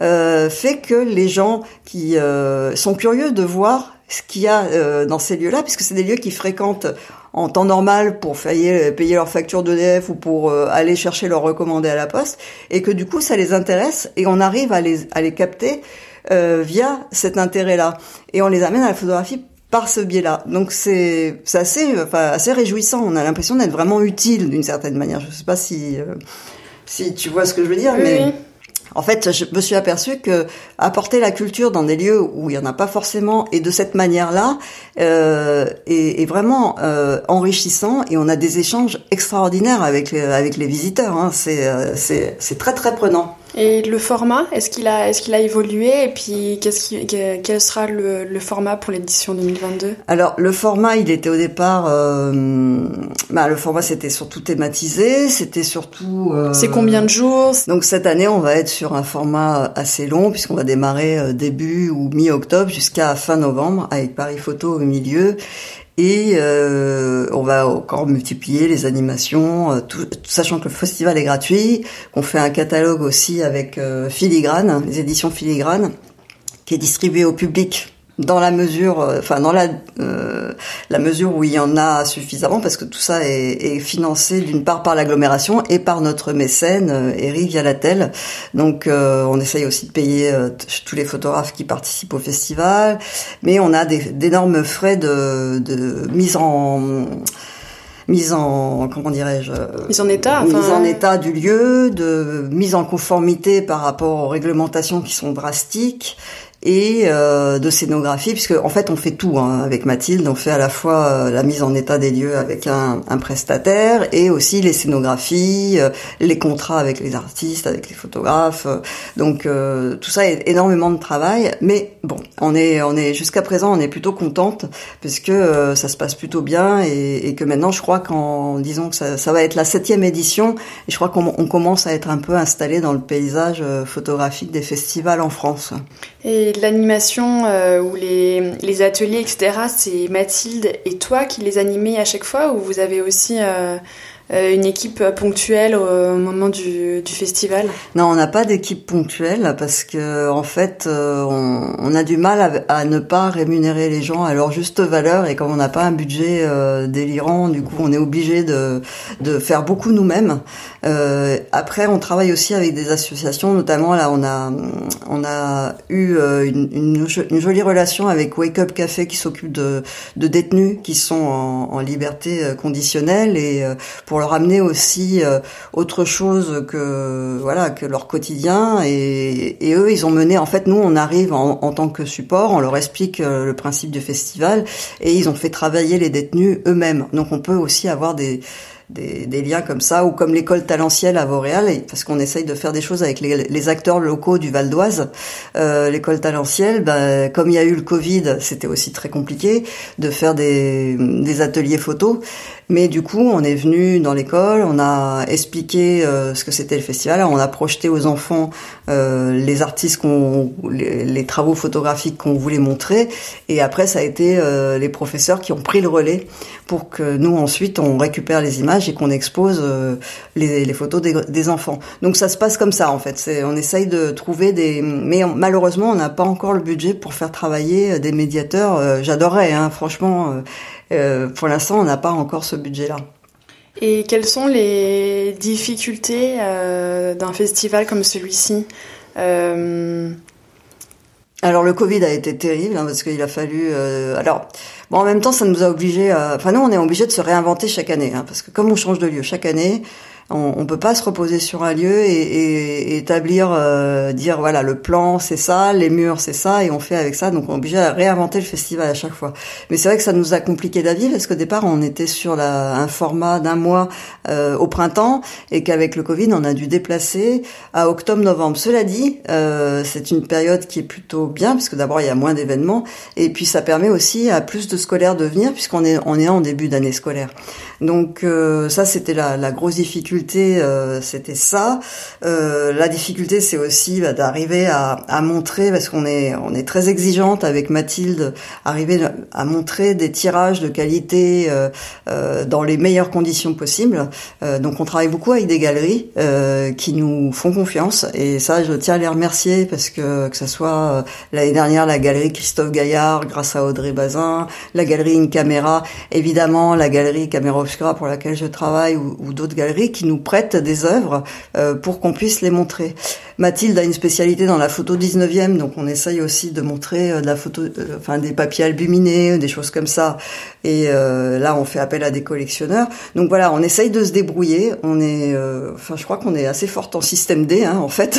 euh, fait que les gens qui euh, sont curieux de voir ce qu'il y a euh, dans ces lieux-là, puisque c'est des lieux qu'ils fréquentent en temps normal pour payer, payer leur facture d'EDF ou pour aller chercher leur recommandé à la poste, et que du coup ça les intéresse et on arrive à les, à les capter via cet intérêt-là. Et on les amène à la photographie par ce biais-là. Donc c'est assez, enfin, assez réjouissant. On a l'impression d'être vraiment utile d'une certaine manière. Je ne sais pas si si tu vois ce que je veux dire, mais en fait, je me suis aperçu que apporter la culture dans des lieux où il y en a pas forcément et de cette manière-là euh, est, est, vraiment euh, enrichissant et on a des échanges extraordinaires avec les, avec les visiteurs. Hein. C'est euh, c'est très très prenant. Et le format, est-ce qu'il a, est-ce qu'il a évolué Et puis, qu'est-ce qui, quel sera le, le format pour l'édition 2022 Alors, le format, il était au départ, euh, bah, le format c'était surtout thématisé, c'était surtout. Euh, c'est combien de jours? Donc cette année, on va être sur un format assez long puisqu'on va démarrer euh, début ou mi-octobre jusqu'à fin novembre avec Paris Photo au milieu et euh, on va encore multiplier les animations, euh, tout, sachant que le festival est gratuit, qu'on fait un catalogue aussi avec euh, Filigrane, les éditions Filigrane, qui est distribué au public dans la mesure, euh, enfin dans la euh, la mesure où il y en a suffisamment, parce que tout ça est, est financé d'une part par l'agglomération et par notre mécène euh, Eric Vialatel. Donc on essaye aussi de payer tous les photographes qui participent au festival, mais on a d'énormes frais de, de mise en mise en comment dirais-je mise en état mise en état du lieu de mise en conformité par rapport aux réglementations qui sont drastiques et euh, de scénographie, puisque en fait on fait tout hein, avec Mathilde. On fait à la fois euh, la mise en état des lieux avec un, un prestataire et aussi les scénographies, euh, les contrats avec les artistes, avec les photographes. donc tout ça est énormément de travail, mais bon, on est on est jusqu'à présent on est plutôt contente puisque ça se passe plutôt bien et, et que maintenant je crois qu'en disons que ça, ça, va être la septième édition et je crois qu'on commence à être un peu installé dans le paysage photographique des festivals en France. Et l'animation euh, ou les, les, ateliers, etc., c'est Mathilde et toi qui les animez à chaque fois ou vous avez aussi euh, une équipe ponctuelle au moment du, du festival Non, on n'a pas d'équipe ponctuelle parce que en fait, euh, on, on, a du mal à, à, ne pas rémunérer les gens à leur juste valeur et comme on n'a pas un budget euh, délirant, du coup, on est obligé de, de faire beaucoup nous-mêmes. Euh, après, on travaille aussi avec des associations, notamment là, on a on a eu une, une, une jolie relation avec Wake Up Café qui s'occupe de, de détenus qui sont en, en liberté conditionnelle et pour leur amener aussi euh, autre chose que voilà que leur quotidien. Et, et, eux ils ont mené en fait nous on arrive en, en tant que support on leur explique euh, le principe du festival et ils ont fait travailler les détenus eux-mêmes. Donc on peut aussi avoir des des, des, liens comme ça, ou comme l'école talentielle à Vauréal, parce qu'on essaye de faire des choses avec les, les acteurs locaux du Val d'Oise. Euh, l'école talentielle, ben, comme il y a eu le Covid, c'était aussi très compliqué de faire des, des ateliers photos. Mais du coup, on est venu dans l'école, on a expliqué euh, ce que c'était le festival, on a projeté aux enfants euh, les artistes qu'on, les, les, travaux photographiques qu'on voulait montrer, et après ça a été euh, les professeurs qui ont pris le relais pour que nous ensuite on récupère les images et qu'on expose euh, les, les, photos des, des, enfants. Donc ça se passe comme ça en fait. On essaye de trouver des, mais malheureusement on n'a pas encore le budget pour faire travailler des médiateurs. Euh, j'adorerais, hein, franchement euh, pour l'instant, on n'a pas encore ce budget-là. Et quelles sont les difficultés euh, d'un festival comme celui-ci euh... Alors le Covid a été terrible hein, parce qu'il a fallu. Euh, alors bon, en même temps, ça nous a obligés. À... Enfin nous, on est obligés de se réinventer chaque année hein, parce que comme on change de lieu chaque année, on, on peut pas se reposer sur un lieu et, et, et établir, euh, dire voilà le plan c'est ça, les murs c'est ça et on fait avec ça. Donc on est obligé à réinventer le festival à chaque fois. Mais c'est vrai que ça nous a compliqué la vie parce qu'au départ on était sur la, un format d'un mois euh, au printemps et qu'avec le Covid on a dû déplacer à octobre-novembre. Cela dit, euh, c'est une période qui est plutôt bien parce que d'abord il y a moins d'événements et puis ça permet aussi à plus de scolaires de venir puisqu'on est on est en début d'année scolaire. Donc euh, ça c'était la, la grosse difficulté euh, c'était ça. Euh, la difficulté, c'est aussi bah, d'arriver à, montrer, parce qu'on est on est très exigeante avec Mathilde, arriver à montrer des tirages de qualité euh, dans les meilleures conditions possibles. Donc on travaille beaucoup avec des galeries qui nous font confiance, et ça, je tiens à les remercier parce que que ça soit l'année dernière la galerie Christophe Gaillard, grâce à Audrey Bazin, la galerie In Camera, évidemment la galerie Camera Obscura pour laquelle je travaille, ou, ou d'autres galeries qui nous prêtent des œuvres euh, pour qu'on puisse les montrer. Mathilde a une spécialité dans la photo 19e, donc on essaye aussi de montrer euh, de la photo, euh, enfin des papiers albuminés, des choses comme ça. Et là, on fait appel à des collectionneurs. Donc voilà, on essaye de se débrouiller. On est, enfin, je crois qu'on est assez forte en système D, hein, en fait.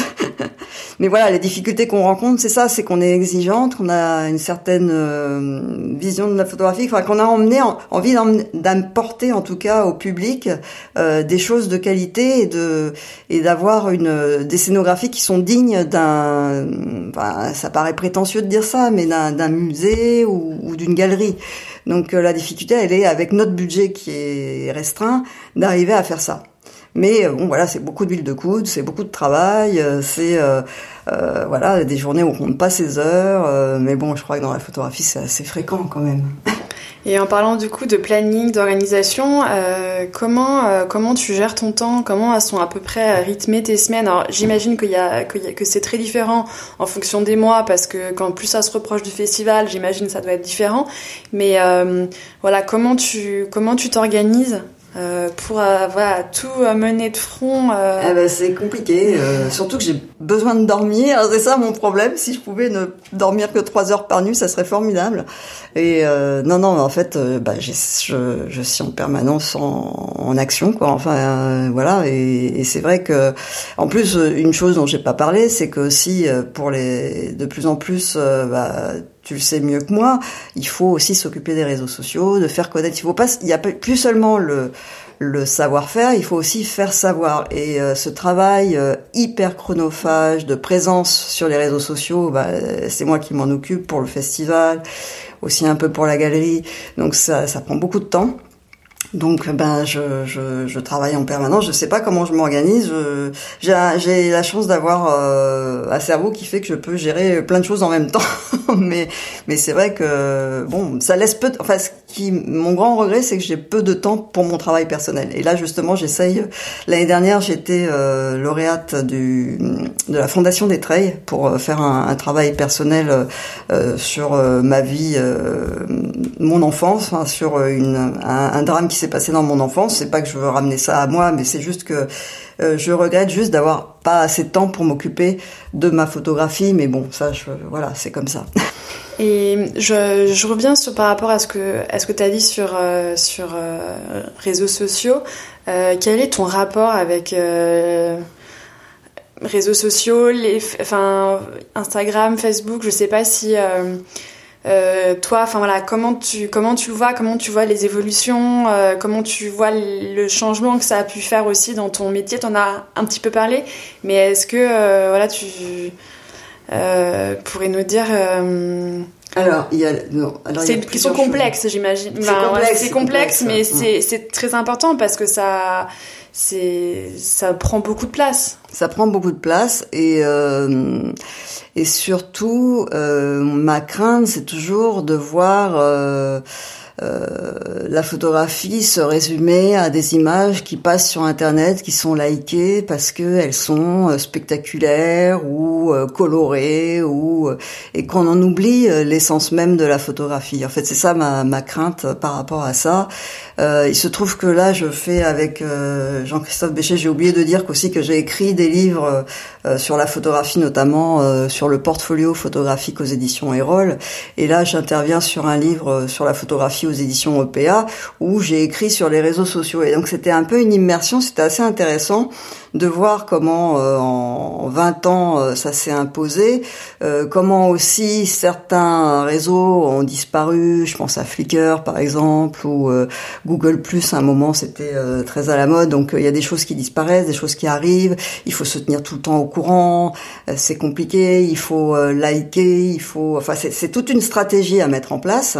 Mais voilà, les difficultés qu'on rencontre, c'est ça, c'est qu'on est exigeante, qu'on a une certaine vision de la photographie, enfin qu'on a emmené envie d'apporter en tout cas au public des choses de qualité et d'avoir une des scénographies qui sont dignes d'un ça paraît prétentieux de dire ça mais d'un musée ou, d'une galerie. Donc euh, la difficulté elle est avec notre budget qui est restreint d'arriver à faire ça. Mais euh, bon voilà, c'est beaucoup d'huile de coude, c'est beaucoup de travail, euh, c'est voilà des journées où on compte pas ses heures. mais bon, je crois que dans la photographie c'est assez fréquent quand même. Et en parlant du coup de planning, d'organisation, euh, comment euh, comment tu gères ton temps? Comment sont à peu près rythmées tes semaines? Alors j'imagine qu'il y a que, que c'est très différent en fonction des mois parce que quand plus ça se reproche du festival, j'imagine ça doit être différent. Mais euh, voilà, comment tu comment tu t'organises? Euh, pour euh, voilà tout mener de front. Euh... Eh ben, c'est compliqué, euh, surtout que j'ai besoin de dormir. C'est ça mon problème. Si je pouvais ne dormir que trois heures par nuit, ça serait formidable. Et euh, non, non, en fait, bah, je, je, suis en permanence en, en action, quoi. Enfin, voilà. Et, et c'est vrai que, en plus, une chose dont j'ai pas parlé, c'est que aussi pour les, de plus en plus, bah, tu le sais mieux que moi, il faut aussi s'occuper des réseaux sociaux, de faire connaître. Il faut pas, il y a plus seulement le le savoir-faire, il faut aussi faire savoir. Et euh, ce travail euh, hyper chronophage de présence sur les réseaux sociaux, bah, c'est moi qui m'en occupe pour le festival, aussi un peu pour la galerie. Donc ça, ça prend beaucoup de temps. Donc ben je, je, je, travaille en permanence. Je sais pas comment je m'organise. J'ai la chance d'avoir euh, un cerveau qui fait que je peux gérer plein de choses en même temps. mais mais c'est vrai que bon, ça laisse peu. Enfin, qui, mon grand regret, c'est que j'ai peu de temps pour mon travail personnel. Et là, justement, j'essaye. L'année dernière, j'étais euh, lauréate du de la Fondation des Treilles pour euh, faire un, un travail personnel euh, sur euh, ma vie, mon enfance, enfin, sur une, un, un, drame qui s'est passé dans mon enfance. C'est pas que je veux ramener ça à moi, mais c'est juste que je regrette juste d'avoir pas assez de temps pour m'occuper de ma photographie. Mais bon, ça, je, voilà, c'est comme ça. Et je, reviens sur, par rapport à ce que, à ce que tu as dit sur, euh, sur euh, réseaux sociaux. Euh, quel est ton rapport avec euh, réseaux sociaux, les, enfin, Instagram, Facebook Je sais pas si euh, toi, enfin voilà, comment tu comment tu le vois, comment tu vois les évolutions, comment tu vois le changement que ça a pu faire aussi dans ton métier. T'en as un petit peu parlé, mais est-ce que voilà tu euh, pourrais nous dire euh, alors, il y a, c'est une question complexe, j'imagine. c'est complexe, c'est complexe, mais c'est, c'est très important parce que ça, c'est, ça prend beaucoup de place. Ça prend beaucoup de place et euh, et surtout, euh, ma crainte, c'est toujours de voir euh, euh, la photographie se résumer à des images qui passent sur Internet, qui sont likées parce qu'elles sont euh, spectaculaires ou euh, colorées, ou et qu'on en oublie l'essence même de la photographie. En fait, c'est ça ma, ma crainte par rapport à ça. Euh, il se trouve que là, je fais avec Jean-Christophe Béchet, j'ai oublié de dire qu'aussi que j'ai écrit des livres sur la photographie, notamment sur le portfolio photographique aux éditions Erol. Et là, j'interviens sur un livre sur la photographie éditions EPA où j'ai écrit sur les réseaux sociaux. Et donc c'était un peu une immersion, c'était assez intéressant de voir comment euh, en 20 ans euh, ça s'est imposé, euh, comment aussi certains réseaux ont disparu, je pense à Flickr par exemple ou Google Plus à un moment c'était très à la mode. Donc il y a des choses qui disparaissent, des choses qui arrivent, il faut se tenir tout le temps au courant, c'est compliqué, il faut liker, il faut enfin c'est toute une stratégie à mettre en place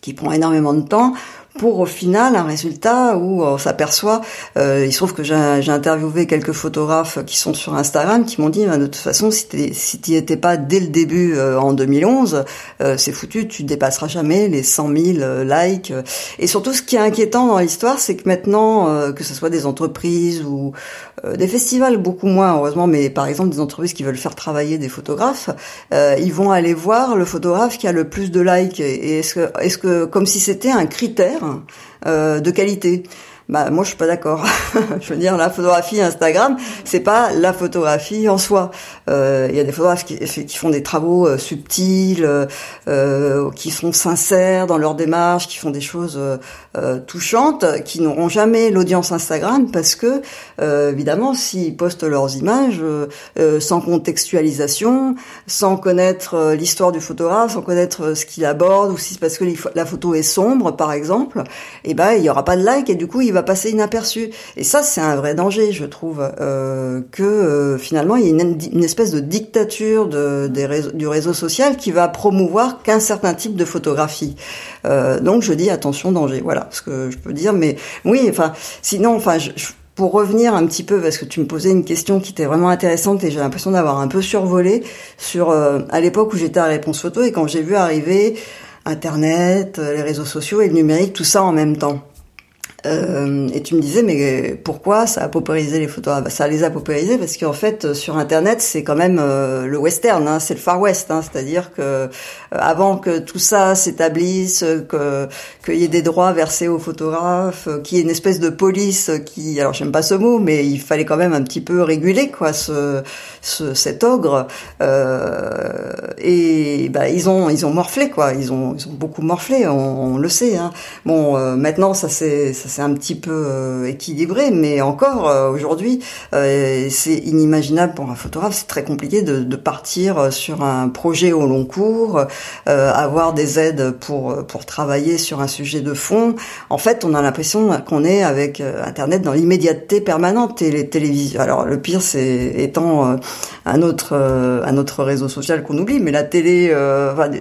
qui prend énormément de temps pour au final un résultat où on s'aperçoit, euh, il se trouve que j'ai interviewé quelques photographes qui sont sur Instagram qui m'ont dit bah, de toute façon si tu si étais pas dès le début euh, en 2011, euh, c'est foutu, tu dépasseras jamais les 100 000 likes. Et surtout ce qui est inquiétant dans l'histoire, c'est que maintenant, que ce soit des entreprises ou des festivals, beaucoup moins heureusement, mais par exemple des entreprises qui veulent faire travailler des photographes, ils vont aller voir le photographe qui a le plus de likes. Et est-ce que, est-ce que comme si c'était un critère euh, de qualité. Bah moi je suis pas d'accord. je veux dire la photographie Instagram, c'est pas la photographie en soi. Euh, il y a des photographes qui, font des travaux euh, subtils, euh, qui sont sincères dans leur démarche, qui font des choses euh, touchantes, qui n'auront jamais l'audience Instagram parce que évidemment s'ils postent leurs images sans contextualisation, sans connaître l'histoire du photographe, sans connaître ce qu'il aborde, ou si c'est parce que la photo est sombre par exemple, et eh ben il y aura pas de like et du coup il va passer inaperçu. Et ça, c'est un vrai danger, je trouve, euh, euh, finalement il y a une, espèce de dictature du réseau social qui va promouvoir qu'un certain type de photographie. Euh, donc je dis attention danger. Voilà ce que je peux dire. Mais oui, enfin, sinon, enfin, pour revenir un petit peu, parce que tu me posais une question qui était vraiment intéressante et j'ai l'impression d'avoir un peu survolé sur euh, à l'époque où j'étais à Réponse Photo et quand j'ai vu arriver Internet, les réseaux sociaux et le numérique, tout ça en même temps. Euh, et tu me disais, mais pourquoi ça a paupérisé les photos? Ah, bah, Ça les a paupérisés parce qu'en fait, sur Internet, c'est quand même euh, le western, hein, c'est le Far West. Hein, C'est-à-dire que euh, avant que tout ça s'établisse, que qu'il y ait des droits versés aux photographes, qu'il y ait une espèce de police qui, alors j'aime pas ce mot, mais il fallait quand même un petit peu réguler quoi ce, ce cet ogre. et bah, ils ont ils ont morflé quoi, ils ont ils ont beaucoup morflé, on, on le sait. Hein. Bon, maintenant ça c'est c'est un petit peu euh, équilibré, mais encore euh, aujourd'hui, euh, c'est inimaginable pour un photographe. C'est très compliqué de, partir sur un projet au long cours, avoir des aides pour pour travailler sur un sujet de fond. En fait, on a l'impression qu'on est avec Internet dans l'immédiateté permanente et les télévisions. Alors le pire, c'est étant un autre un autre réseau social qu'on oublie, mais la télé,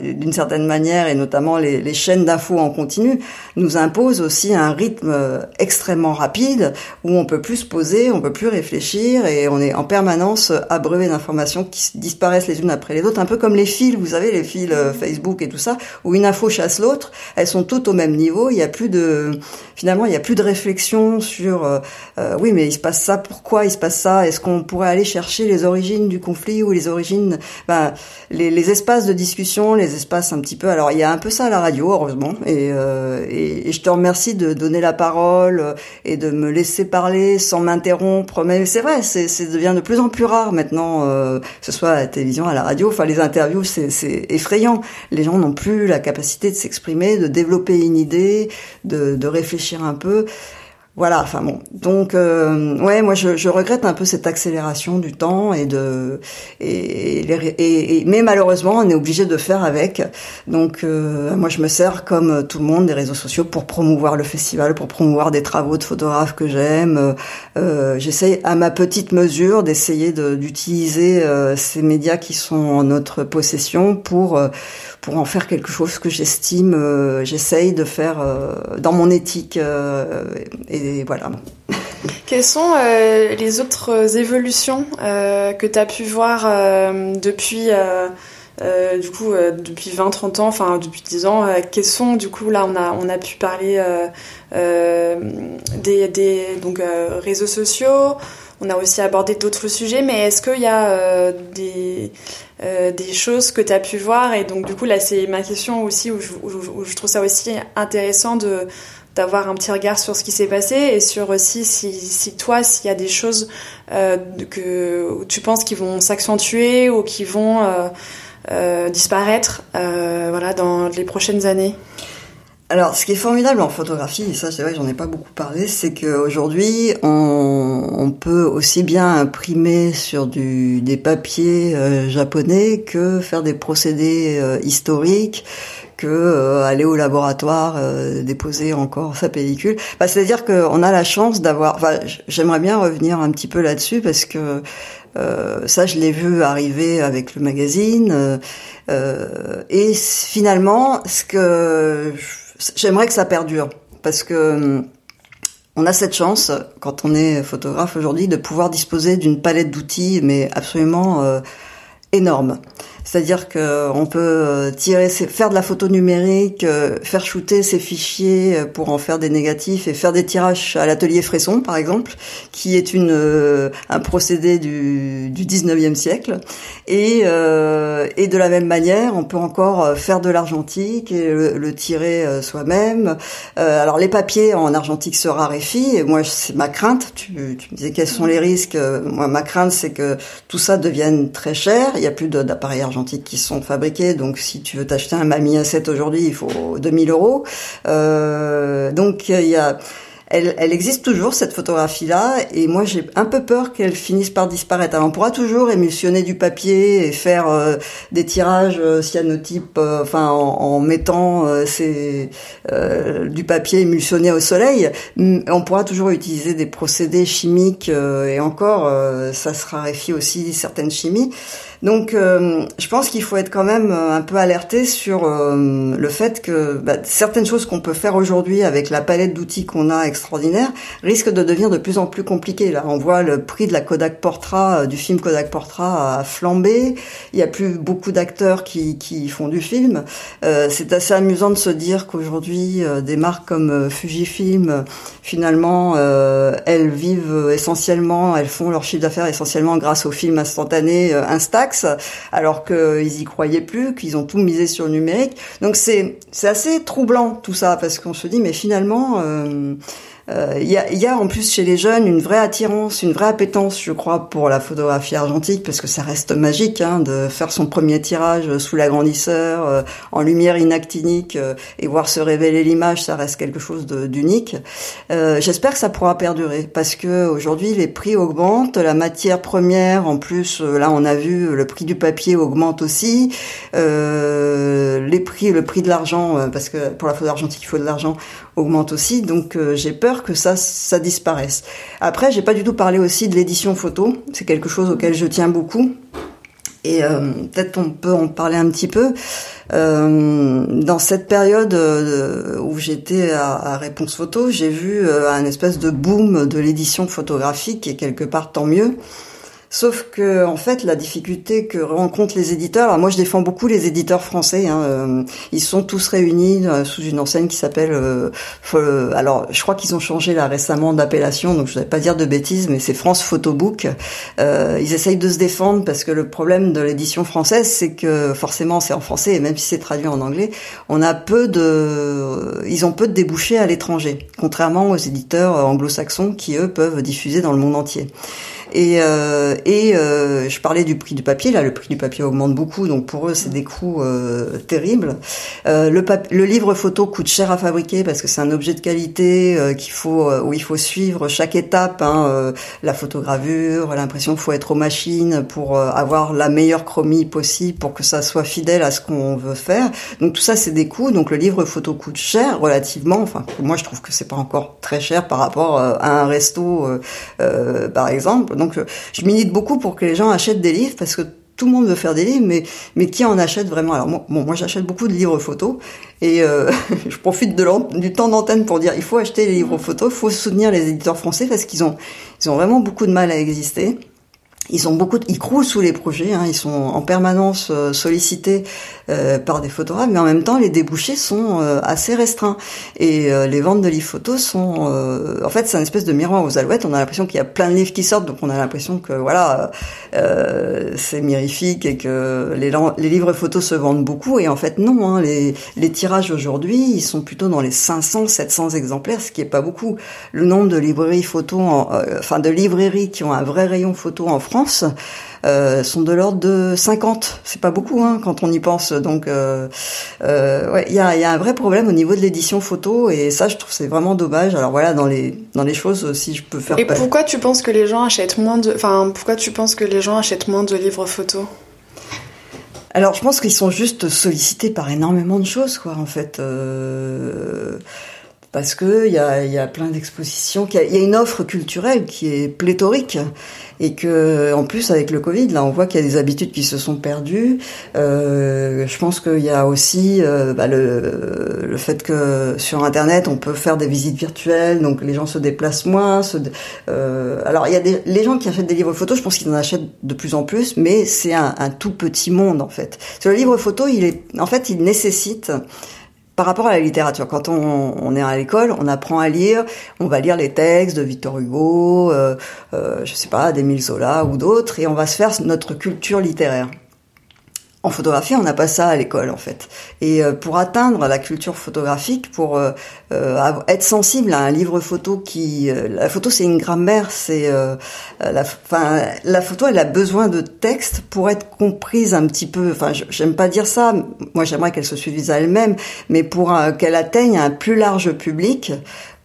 d'une certaine manière, et notamment les, les chaînes d'infos en continu, nous imposent aussi un rythme euh, extrêmement rapide où on peut plus se poser, on peut plus réfléchir, et on est en permanence abreuvé d'informations qui disparaissent les unes après les autres, un peu comme les fils, vous savez, les fils euh, Facebook et tout ça, où une info chasse l'autre, elles sont toutes au même niveau, il y a plus de, finalement, il y a plus de réflexion sur, oui, mais il se passe ça, pourquoi il se passe ça, est-ce qu'on pourrait aller chercher les origines du conflit ou les origines, ben, les, espaces de discussion, les espaces un petit peu. Alors il y a un peu ça à la radio, heureusement, euh, et, je te remercie de donner la parole et de me laisser parler sans m'interrompre. Mais c'est vrai, c'est, c'est devient de plus en plus rare maintenant, euh, que ce soit à la télévision, à la radio. Enfin, les interviews, c'est, c'est effrayant. Les gens n'ont plus la capacité de s'exprimer, de développer une idée, de, de réfléchir un peu. Voilà, enfin bon. Donc euh, ouais, moi je, regrette un peu cette accélération du temps et de et, et, et mais malheureusement on est obligé de faire avec. Donc euh, moi je me sers comme tout le monde des réseaux sociaux pour promouvoir le festival, pour promouvoir des travaux de photographes que j'aime. Euh, J'essaie à ma petite mesure d'essayer d'utiliser euh, ces médias qui sont en notre possession pour euh, pour en faire quelque chose que j'estime, j'essaye de faire dans mon éthique. Quelles sont les autres évolutions que tu as pu voir depuis du coup depuis 20 30 ans enfin depuis 10 ans quels sont du coup là on a on a pu parler des, des donc réseaux sociaux on a aussi abordé d'autres sujets mais est-ce qu'il y a des euh, des choses que tu as pu voir? Et donc, du coup, là, c'est ma question aussi où où, je, trouve ça aussi intéressant de d'avoir un petit regard sur ce qui s'est passé et sur aussi si, si toi, s'il y a des choses euh, que tu penses qui vont s'accentuer ou qui vont euh, euh disparaître voilà, dans les prochaines années. Alors, ce qui est formidable en photographie, et ça c'est vrai, j'en ai pas beaucoup parlé, c'est qu'aujourd'hui, on, on, peut aussi bien imprimer sur du, des papiers euh, japonais que faire des procédés euh, historiques, que euh, aller au laboratoire déposer encore sa pellicule. Bah, C'est-à-dire qu'on a la chance d'avoir. J'aimerais bien revenir un petit peu là-dessus parce que ça, je l'ai vu arriver avec le magazine. et finalement, ce que J'aimerais que ça perdure parce que hum, on a cette chance, quand on est photographe aujourd'hui, de pouvoir disposer d'une palette d'outils, mais absolument euh, énorme. C'est-à-dire qu'on peut euh, tirer, faire de la photo numérique, euh, faire shooter ces fichiers pour en faire des négatifs et faire des tirages à l'atelier Fresson, par exemple, qui est une euh, un procédé du, du 19e siècle. Et, et de la même manière, on peut encore faire de l'argentique et le, tirer soi-même. alors les papiers en argentique se raréfient. Et moi, c'est ma crainte. Tu, tu me disais quels sont les risques. Moi, ma crainte, c'est que tout ça devienne très cher. Il n'y a plus d'appareils qui sont fabriqués. Donc, si tu veux t'acheter un Mami A7 aujourd'hui, il faut 2000 euros. Euh, donc, il y a elle, elle, existe toujours cette photographie-là, et moi j'ai un peu peur qu'elle finisse par disparaître. Alors on pourra toujours émulsionner du papier et faire euh, des tirages euh, cyanotypes, euh, enfin en, mettant du papier émulsionné au soleil. On pourra toujours utiliser des procédés chimiques et encore ça se raréfie aussi certaines chimies. Donc, euh, je pense qu'il faut être quand même euh, un peu alerté sur euh, le fait que bah, certaines choses qu'on peut faire aujourd'hui avec la palette d'outils qu'on a extraordinaire risquent de devenir de plus en plus compliquées. Là, on voit le prix de la Kodak Portra, du film Kodak Portra, a flambé. Il y a plus beaucoup d'acteurs qui, qui font du film. C'est assez amusant de se dire qu'aujourd'hui, des marques comme Fujifilm, finalement, elles vivent essentiellement, elles font leur chiffre d'affaires essentiellement grâce au film instantané Alors qu'ils y croyaient plus, qu'ils ont tout misé sur le numérique. Donc c'est c'est assez troublant tout ça parce qu'on se dit mais finalement euh, euh, il y, a, y, a, en plus chez les jeunes une vraie attirance, une vraie appétence, je crois, pour la photographie argentique, parce que ça reste magique hein, de faire son premier tirage sous l'agrandisseur, euh, en lumière inactinique, euh, et voir se révéler l'image, ça reste quelque chose d'unique. J'espère que ça pourra perdurer, parce que aujourd'hui les prix augmentent, la matière première, en plus, là on a vu le prix du papier augmente aussi, les prix, le prix de l'argent, parce que pour la photo argentique il faut de l'argent, augmente aussi. Donc j'ai peur que ça, ça disparaisse. Après, j'ai pas du tout parlé aussi de l'édition photo. C'est quelque chose auquel je tiens beaucoup. Et euh, peut-être on peut en parler un petit peu. Euh, dans cette période euh, où j'étais à, à, Réponse Photo, j'ai vu un espèce de boom de l'édition photographique et quelque part tant mieux. Sauf que en fait, la difficulté que rencontrent les éditeurs, alors moi je défends beaucoup les éditeurs français. Hein, euh, ils sont tous réunis euh, sous une enseigne qui s'appelle. Euh, alors, je crois qu'ils ont changé là récemment d'appellation, donc je ne vais pas dire de bêtises, mais c'est France Photobook. ils essayent de se défendre parce que le problème de l'édition française, c'est que forcément c'est en français et même si c'est traduit en anglais, on a peu de, ils ont peu de débouchés à l'étranger, contrairement aux éditeurs anglo-saxons qui eux peuvent diffuser dans le monde entier. Et, euh, et euh, je parlais du prix du papier. Là, le prix du papier augmente beaucoup, donc pour eux, c'est des coûts euh, terribles. Euh, le, le livre photo coûte cher à fabriquer parce que c'est un objet de qualité euh, qu'il faut où il faut suivre chaque étape. Hein, la photogravure, l'impression, il faut être aux machines pour avoir la meilleure chromie possible pour que ça soit fidèle à ce qu'on veut faire. Donc tout ça, c'est des coûts. Donc le livre photo coûte cher relativement. Enfin, moi, je trouve que c'est pas encore très cher par rapport à un resto, par exemple. Euh, je milite beaucoup pour que les gens achètent des livres parce que tout le monde veut faire des livres, mais mais qui en achète vraiment? Alors moi, bon, moi j'achète beaucoup de livres photos et euh, je profite de du temps d'antenne pour dire il faut acheter les livres photos, il faut soutenir les éditeurs français parce qu'ils ont ils ont vraiment beaucoup de mal à exister. Ils ont beaucoup, ils croulent sous les projets. Hein, ils sont en permanence euh, sollicités euh, par des photographes, mais en même temps, les débouchés sont euh, assez restreints. Et les ventes de livres photos sont, en fait, c'est une espèce de miroir aux alouettes. On a l'impression qu'il y a plein de livres qui sortent, donc on a l'impression que voilà, c'est mirifique et que les, les, livres photos se vendent beaucoup. Et en fait, non. Hein, les, les tirages aujourd'hui, ils sont plutôt dans les 500, 700 exemplaires, ce qui est pas beaucoup. Le nombre de librairies photos, enfin de librairies qui ont un vrai rayon photo en France euh, sont de l'ordre de 50. C'est pas beaucoup hein, quand on y pense. Donc, euh, euh, ouais, il y a, y a, un vrai problème au niveau de l'édition photo et ça, je trouve c'est vraiment dommage. Alors voilà, dans les dans les choses, si je peux faire. Et pourquoi tu penses que les gens achètent moins de, enfin, pourquoi tu penses que les gens achètent moins de livres photos alors, je pense qu'ils sont juste sollicités par énormément de choses, quoi, en fait. parce que il y a, y a plein d'expositions, il y, a une offre culturelle qui est pléthorique et que en plus avec le Covid là on voit qu'il y a des habitudes qui se sont perdues. Euh, je pense qu'il y a aussi euh, bah, le, le fait que sur internet on peut faire des visites virtuelles donc les gens se déplacent moins se, euh, alors il y a des, les gens qui achètent des livres photos je pense qu'ils en achètent de plus en plus mais c'est un, un, tout petit monde en fait. Sur le livre photo il est en fait il nécessite par rapport à la littérature, quand on, est à l'école, on apprend à lire, on va lire les textes de Victor Hugo, euh, euh, je sais pas, d'Émile Zola ou d'autres, et on va se faire notre culture littéraire. En photographie, on n'a pas ça à l'école en fait. Et euh, pour atteindre la culture photographique, pour euh, euh, être sensible à un livre photo qui, la photo c'est une grammaire, c'est la, la photo elle a besoin de texte pour être comprise un petit peu. Enfin, j'aime pas dire ça. Moi, j'aimerais qu'elle se suffise à elle-même, mais pour qu'elle atteigne un plus large public,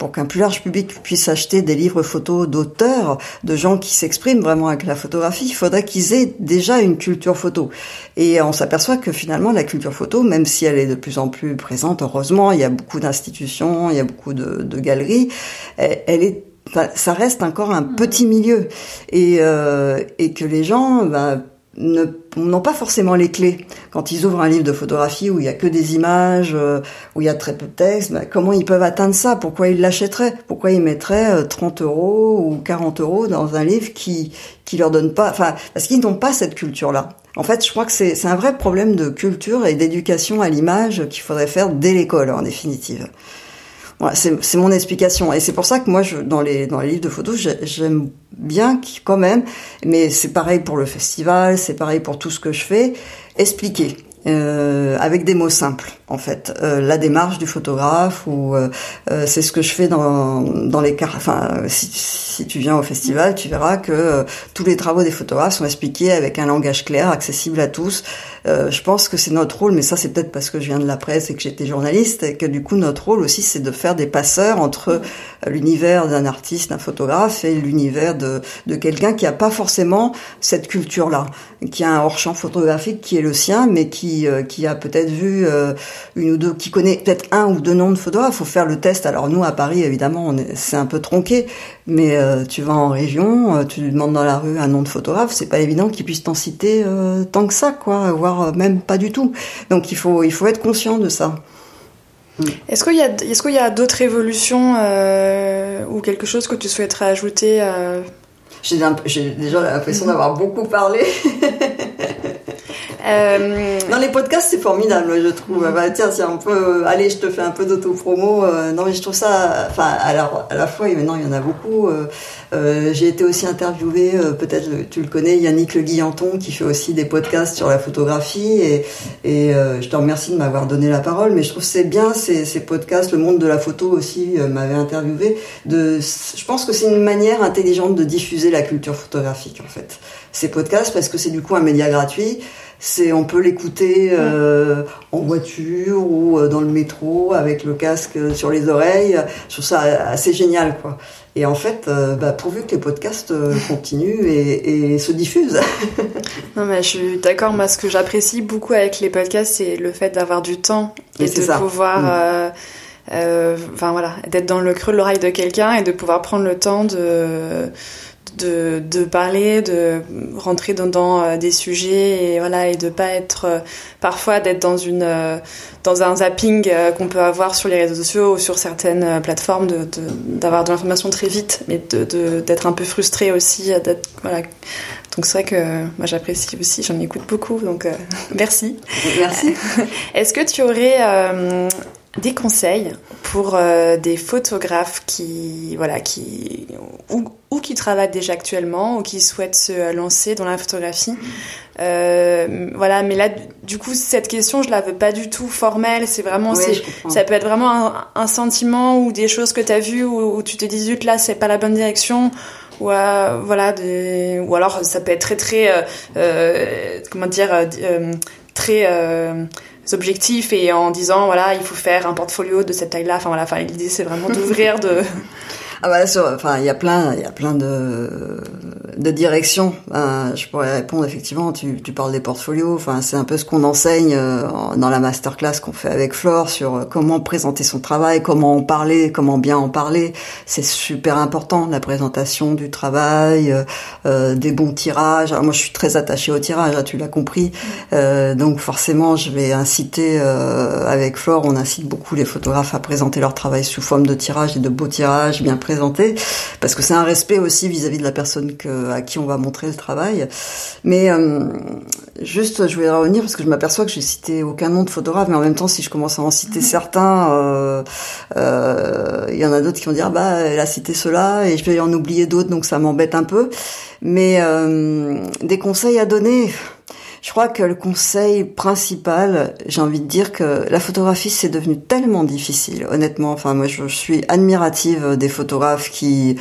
pour qu'un plus large public puisse acheter des livres photos d'auteurs, de gens qui s'expriment vraiment avec la photographie, il faudrait qu'ils aient déjà une culture photo. Et on s'aperçoit que finalement, la culture photo, même si elle est de plus en plus présente, heureusement, il y a beaucoup d'institutions, il y a beaucoup de, galeries, elle, est ça reste encore un petit milieu et, euh, et que les gens ben, n'ont pas forcément les clés. Quand ils ouvrent un livre de photographie où il y a que des images, euh, où il y a très peu de texte, bah, comment ils peuvent atteindre ça? Pourquoi ils l'achèteraient? Pourquoi ils mettraient 30 euh, euros ou 40 euros dans un livre qui qui leur donne pas, enfin, parce qu'ils n'ont pas cette culture-là? En fait, je crois que c'est un vrai problème de culture et d'éducation à l'image qu'il faudrait faire dès l'école, en définitive. Voilà, c'est mon explication. Et c'est pour ça que moi, je, dans, les, dans les livres de photos, j'aime bien quand même, mais c'est pareil pour le festival, c'est pareil pour tout ce que je fais, expliquer. Euh, avec des mots simples en fait euh, la démarche du photographe ou euh, euh c'est ce que je fais dans dans les cartes enfin si, si, tu viens au festival tu verras que tous les travaux des photographes sont expliqués avec un langage clair accessible à tous. Je pense que c'est notre rôle, mais ça c'est peut-être parce que je viens de la presse et que j'étais journaliste, et que du coup notre rôle aussi c'est de faire des passeurs entre l'univers d'un artiste, d'un photographe et l'univers de, de quelqu'un qui a pas forcément cette culture-là, qui a un hors-champ photographique qui est le sien, mais qui, euh, qui a peut-être vu euh, une ou deux, qui connaît peut-être un ou deux noms de photographes. Faut faire le test. Alors nous à Paris évidemment c'est un peu tronqué, Mais euh, tu vas en région, euh, tu lui demandes dans la rue un nom de photographe, c'est pas évident qu'il puisse t'en citer euh, tant que ça, quoi, voire même pas du tout. Donc il faut, il faut être conscient de ça. Est-ce qu'il y a, est-ce qu'il y a d'autres évolutions ou quelque chose que tu souhaiterais ajouter J'ai, j'ai déjà l'impression d'avoir beaucoup parlé. Euh... Dans les podcasts, c'est formidable, je trouve. Bah, tiens, si un peu, allez, je te fais un peu d'auto-promo. Euh, non, mais je trouve ça, enfin, alors, à la fois, maintenant, il y en a beaucoup. Euh, euh j'ai été aussi interviewée, euh, peut-être tu le connais, Yannick Le Guillanton, qui fait aussi des podcasts sur la photographie. Et, et je te remercie de m'avoir donné la parole. Mais je trouve c'est bien ces, podcasts. Le monde de la photo aussi m'avait interviewé. De, je pense que c'est une manière intelligente de diffuser la culture photographique, en fait. Ces podcasts, parce que c'est du coup un média gratuit c'est on peut l'écouter euh, en voiture ou euh, dans le métro avec le casque sur les oreilles. Je trouve ça assez génial, quoi. Et en fait, euh, bah, pourvu que les podcasts continuent et, se diffusent. non, mais je suis d'accord. Moi, ce que j'apprécie beaucoup avec les podcasts, c'est le fait d'avoir du temps et, de pouvoir. Mm. enfin voilà, d'être dans le creux de l'oreille de quelqu'un et de pouvoir prendre le temps de de, de, parler, de rentrer dans, dans, euh, des sujets et voilà et de pas être euh, parfois d'être dans une euh, dans un zapping qu'on peut avoir sur les réseaux sociaux ou sur certaines plateformes de d'avoir de, l'information très vite mais de d'être un peu frustré aussi d'être voilà. Donc c'est vrai que moi j'apprécie aussi j'en écoute beaucoup donc merci. Merci. Est-ce que tu aurais des conseils pour euh, des photographes qui voilà qui ou, ou, qui travaillent déjà actuellement ou qui souhaitent se lancer dans la photographie. Euh, voilà mais là du coup cette question je la veux pas du tout formelle. C'est vraiment ça peut être vraiment un, sentiment ou des choses que tu as vues où, tu te dis zut là c'est pas la bonne direction. Ou euh, voilà des, ou alors ça peut être très très euh, comment dire très objectifs et en disant voilà il faut faire un portfolio de cette taille là enfin voilà enfin l'idée c'est vraiment d'ouvrir de ah bah enfin il y a plein il y a plein de de directions. je pourrais répondre effectivement. Tu, tu parles des portfolios. Enfin, c'est un peu ce qu'on enseigne euh, dans la masterclass qu'on fait avec Flore sur euh, comment présenter son travail, comment en parler, comment bien en parler. C'est super important la présentation du travail, euh, des bons tirages. moi, je suis très attachée au tirage. Hein, tu l'as compris. donc forcément, je vais inciter avec Flore, on incite beaucoup les photographes à présenter leur travail sous forme de tirage et de beaux tirages bien présentés, parce que c'est un respect aussi vis-à-vis de la personne que, à qui on va montrer le travail. Mais euh, juste, je voulais revenir parce que je m'aperçois que j'ai cité aucun nom de photographe, mais en même temps, si je commence à en citer mhm. certains, euh, euh, il y en a d'autres qui vont dire bah elle a cité cela et je vais en oublier d'autres, donc ça m'embête un peu. Mais des conseils à donner. Je crois que le conseil principal, j'ai envie de dire que la photographie c'est devenu tellement difficile, honnêtement. Enfin, moi je suis admirative des photographes qui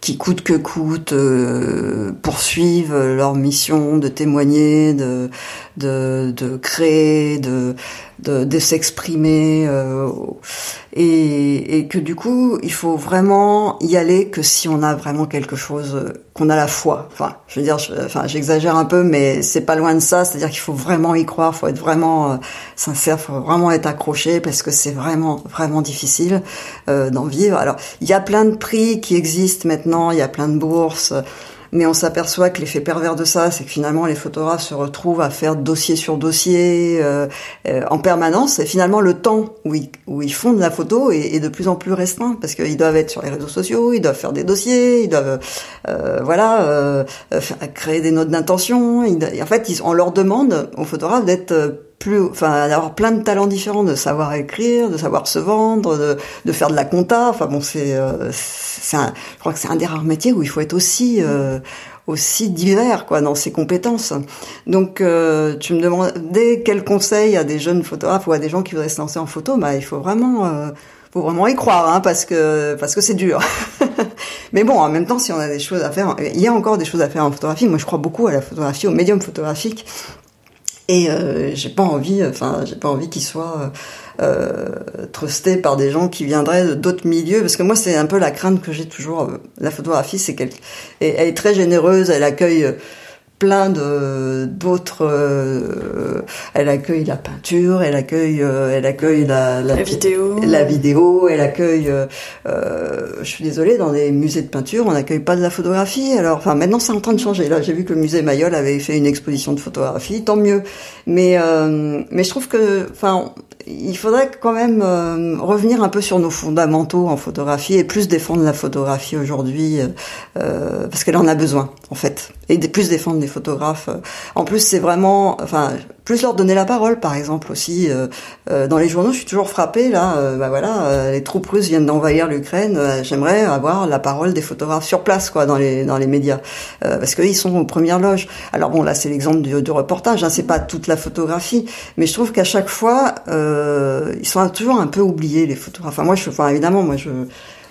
qui coûte que coûte euh, poursuivent leur mission de témoigner, de de, de créer, de de, de s'exprimer euh, et, et que du coup il faut vraiment y aller que si on a vraiment quelque chose qu'on a la foi. Enfin je veux dire enfin j'exagère un peu mais c'est pas loin de ça c'est à dire qu'il faut vraiment y croire faut être vraiment euh, sincère faut vraiment être accroché parce que c'est vraiment vraiment difficile euh, d'en vivre. Alors il y a plein de prix qui existent maintenant il y a plein de bourses mais on s'aperçoit que l'effet pervers de ça, c'est que finalement les photographes se retrouvent à faire dossier sur dossier euh, euh, en permanence, et finalement le temps où ils, où ils font de la photo est, de plus en plus restreint, parce qu'ils doivent être sur les réseaux sociaux, ils doivent faire des dossiers, ils doivent euh, voilà euh, créer des notes d'intention. En fait, ils, on leur demande aux photographes d'être plus, enfin, d'avoir plein de talents différents, de savoir écrire, de savoir se vendre, de, faire de la compta. Enfin bon, c'est, euh, c'est, je crois que c'est un des rares métiers où il faut être aussi, euh, aussi divers, quoi, dans ses compétences. Donc, euh, tu me demandais quel conseil à des jeunes photographes ou à des gens qui voudraient se lancer en photo. Bah, il faut vraiment, faut vraiment y croire, hein, parce que, parce que c'est dur. Mais bon, en même temps, si on a des choses à faire, il y a encore des choses à faire en photographie. Moi, je crois beaucoup à la photographie, au médium photographique. Et euh, j'ai pas envie, enfin, j'ai pas envie qu'il soit euh, trusté par des gens qui viendraient d'autres milieux, parce que moi, c'est un peu la crainte que j'ai toujours. La photographie, c'est qu'elle elle est très généreuse, elle accueille plein de d'autres. Euh, elle accueille la peinture, elle accueille, euh, elle accueille la, la, vidéo, la vidéo, elle accueille. Euh, je suis désolée, dans les musées de peinture, on n'accueille pas de la photographie. Alors, enfin, maintenant c'est en train de changer. Là, j'ai vu que le musée Mayol avait fait une exposition de photographie, tant mieux. Mais mais je trouve que, enfin, il faudrait quand même revenir un peu sur nos fondamentaux en photographie et plus défendre la photographie aujourd'hui euh, parce qu'elle en a besoin en fait et plus défendre les photographes. En plus, c'est vraiment, enfin, plus leur donner la parole, par exemple aussi. Euh, euh, dans les journaux, je suis toujours frappée là. Euh, bah voilà, les troupes russes viennent d'envahir l'Ukraine. J'aimerais avoir la parole des photographes sur place, quoi, dans les dans les médias, parce qu'ils sont aux premières loges. Alors bon, là, c'est l'exemple du, du, reportage. Hein, c'est pas toute la photographie, mais je trouve qu'à chaque fois, ils sont toujours un peu oubliés les photographes. Enfin, moi, je, enfin, évidemment, moi, je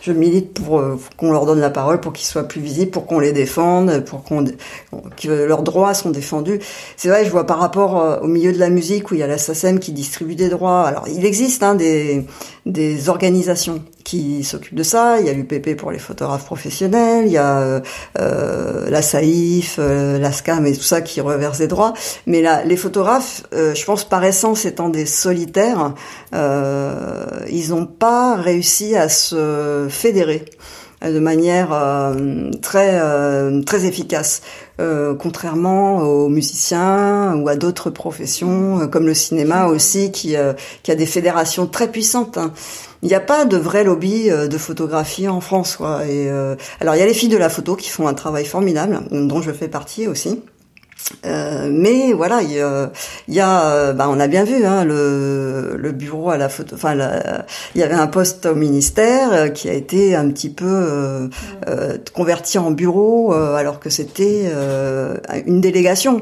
je milite pour, euh, qu'on leur donne la parole, pour qu'ils soient plus visibles, pour qu'on les défende, pour qu'on que leurs droits sont défendus. C'est vrai, je vois par rapport euh, au milieu de la musique où il y a la SACEM qui distribue des droits. Alors, il existe hein, des, des organisations qui s'occupent de ça. Il y a l'UPP pour les photographes professionnels, il y a euh, euh la SAIF, euh, la SCAM et tout ça qui reverse des droits. Mais là, les photographes, je pense par essence étant des solitaires, ils n'ont pas réussi à se fédérer de manière très très efficace. Euh, contrairement aux musiciens ou à d'autres professions comme le cinéma aussi qui, qui a des fédérations très puissantes. Hein il n'y a pas de vrai lobby euh, de photographie en France. Quoi. Et, euh, alors il y a les filles de la photo qui font un travail formidable, dont je fais partie aussi. Euh, mais voilà, il y a, y a bah, on a bien vu hein, le, le, bureau à la photo. Enfin, il y avait un poste au ministère qui a été un petit peu euh, converti en bureau, alors que c'était une délégation.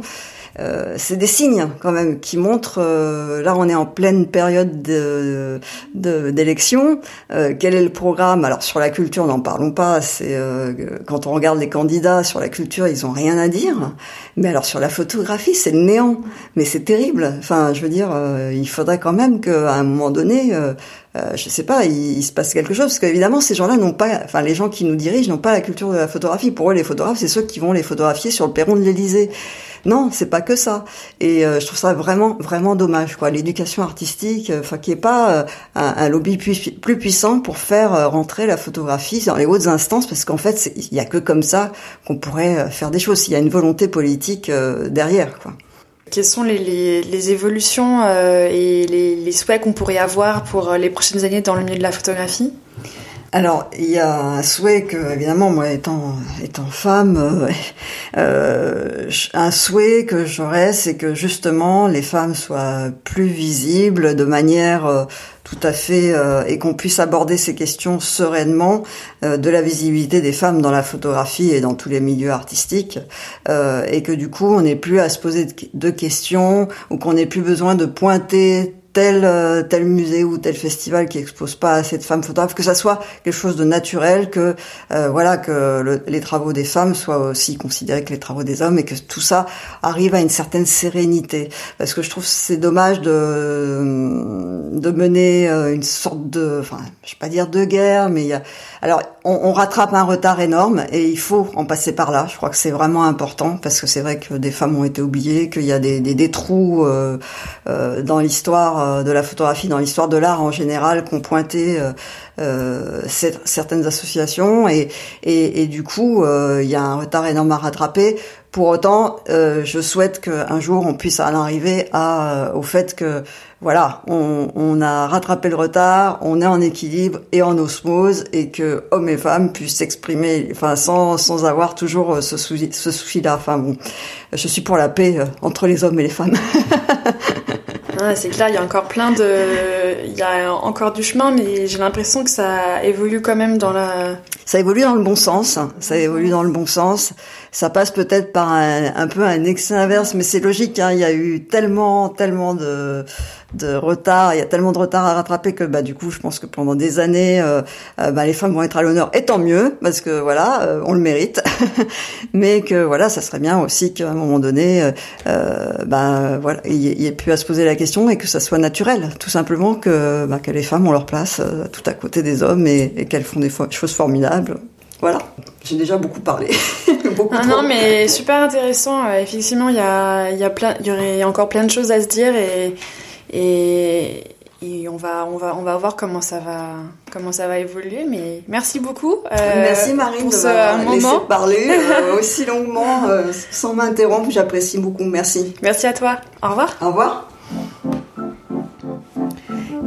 Euh, c'est des signes quand même qui montrent. Euh, là, on est en pleine période d'élection. De, euh, quel est le programme? Alors sur la culture, n'en parlons pas. C'est euh, quand on regarde les candidats sur la culture, ils ont rien à dire. Mais alors sur la photographie, c'est néant. Mais c'est terrible. Enfin, je veux dire, il faudrait quand même qu'à un moment donné. Euh, je sais pas, il, il, se passe quelque chose parce qu'évidemment ces gens-là n'ont pas, enfin les gens qui nous dirigent n'ont pas la culture de la photographie. Pour eux, les photographes, c'est ceux qui vont les photographier sur le perron de l'Élysée. Non, c'est pas que ça. Et euh, je trouve ça vraiment, vraiment dommage, quoi. L'éducation artistique, euh, enfin, qui est pas euh, un, lobby plus, plus, puissant pour faire rentrer la photographie dans les hautes instances, parce qu'en fait, il y a que comme ça qu'on pourrait faire des choses. Il y a une volonté politique derrière, quoi. Quelles sont les, évolutions et les, les souhaits qu'on pourrait avoir pour les prochaines années dans le milieu de la photographie? Alors, il y a un souhait que, évidemment, moi étant femme, euh, euh un souhait que j'aurais, c'est que justement les femmes soient plus visibles de manière euh, tout à fait euh, et qu'on puisse aborder ces questions sereinement de la visibilité des femmes dans la photographie et dans tous les milieux artistiques et que du coup on n'ait plus à se poser de questions ou qu'on n'ait plus besoin de pointer tel euh, tel musée ou tel festival qui expose pas assez de femmes photographes, que ça soit quelque chose de naturel, que euh, voilà que les travaux des femmes soient aussi considérés que les travaux des hommes et que tout ça arrive à une certaine sérénité. Parce que je trouve c'est dommage de de mener euh, une sorte de, enfin je vais pas dire de guerre, mais il y a alors on, rattrape un retard énorme et il faut en passer par là. Je crois que c'est vraiment important parce que c'est vrai que des femmes ont été oubliées, qu'il y a des, des, trous euh, dans l'histoire euh, de la photographie, dans l'histoire de l'art en général, qu'ont pointé euh, euh certaines associations, et, du coup, euh, il y a un retard énorme à rattraper. Pour autant, je souhaite qu'un jour on puisse en arriver au fait que voilà, on, on, a rattrapé le retard, on est en équilibre et en osmose, et que hommes et femmes puissent s'exprimer, enfin sans, sans avoir toujours ce souci, ce souci-là. Enfin bon, je suis pour la paix entre les hommes et les femmes. c'est clair, il y a encore plein de, il y a encore du chemin, mais j'ai l'impression que ça évolue quand même dans la. Ça évolue dans le bon sens. Ça évolue dans le bon sens. Ça passe peut-être par un, peu un excès inverse, mais c'est logique. Hein, il y a eu tellement, tellement de de retard, il y a tellement de retard à rattraper que bah du coup je pense que pendant des années euh, euh, bah, les femmes vont être à l'honneur et tant mieux parce que voilà euh, on le mérite mais que voilà ça serait bien aussi qu'à un moment donné bah voilà il y, ait plus à se poser la question et que ça soit naturel tout simplement que bah, que les femmes ont leur place tout à côté des hommes et, et qu'elles font des choses formidables voilà, j'ai déjà beaucoup parlé. beaucoup ah non, mais super intéressant. Euh, effectivement, il y a, y, a plein, y aurait encore plein de choses à se dire et, et, et, on va, on va, on va voir comment ça va, comment ça va évoluer. Mais merci beaucoup. Euh, merci Marine pour ce moment. parler euh, aussi longuement euh, sans m'interrompre. J'apprécie beaucoup. Merci. Merci à toi. Au revoir. Au revoir.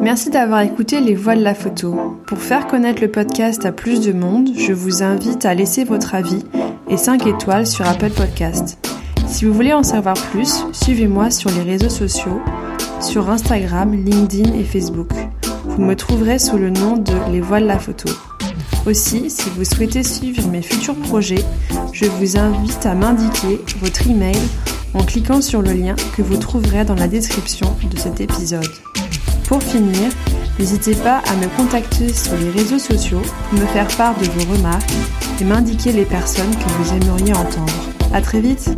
Merci d'avoir écouté Les Voix de la photo. Pour faire connaître le podcast à plus de monde, je vous invite à laisser votre avis et 5 étoiles sur Apple Podcast. Si vous voulez en savoir plus, suivez-moi sur les réseaux sociaux, sur Instagram, LinkedIn et Facebook. Vous me trouverez sous le nom de Les Voix de la photo. Aussi, si vous souhaitez suivre mes futurs projets, je vous invite à m'indiquer votre email en cliquant sur le lien que vous trouverez dans la description de cet épisode. Pour finir, n'hésitez pas à me contacter sur les réseaux sociaux pour me faire part de vos remarques et m'indiquer les personnes que vous aimeriez entendre. À très vite!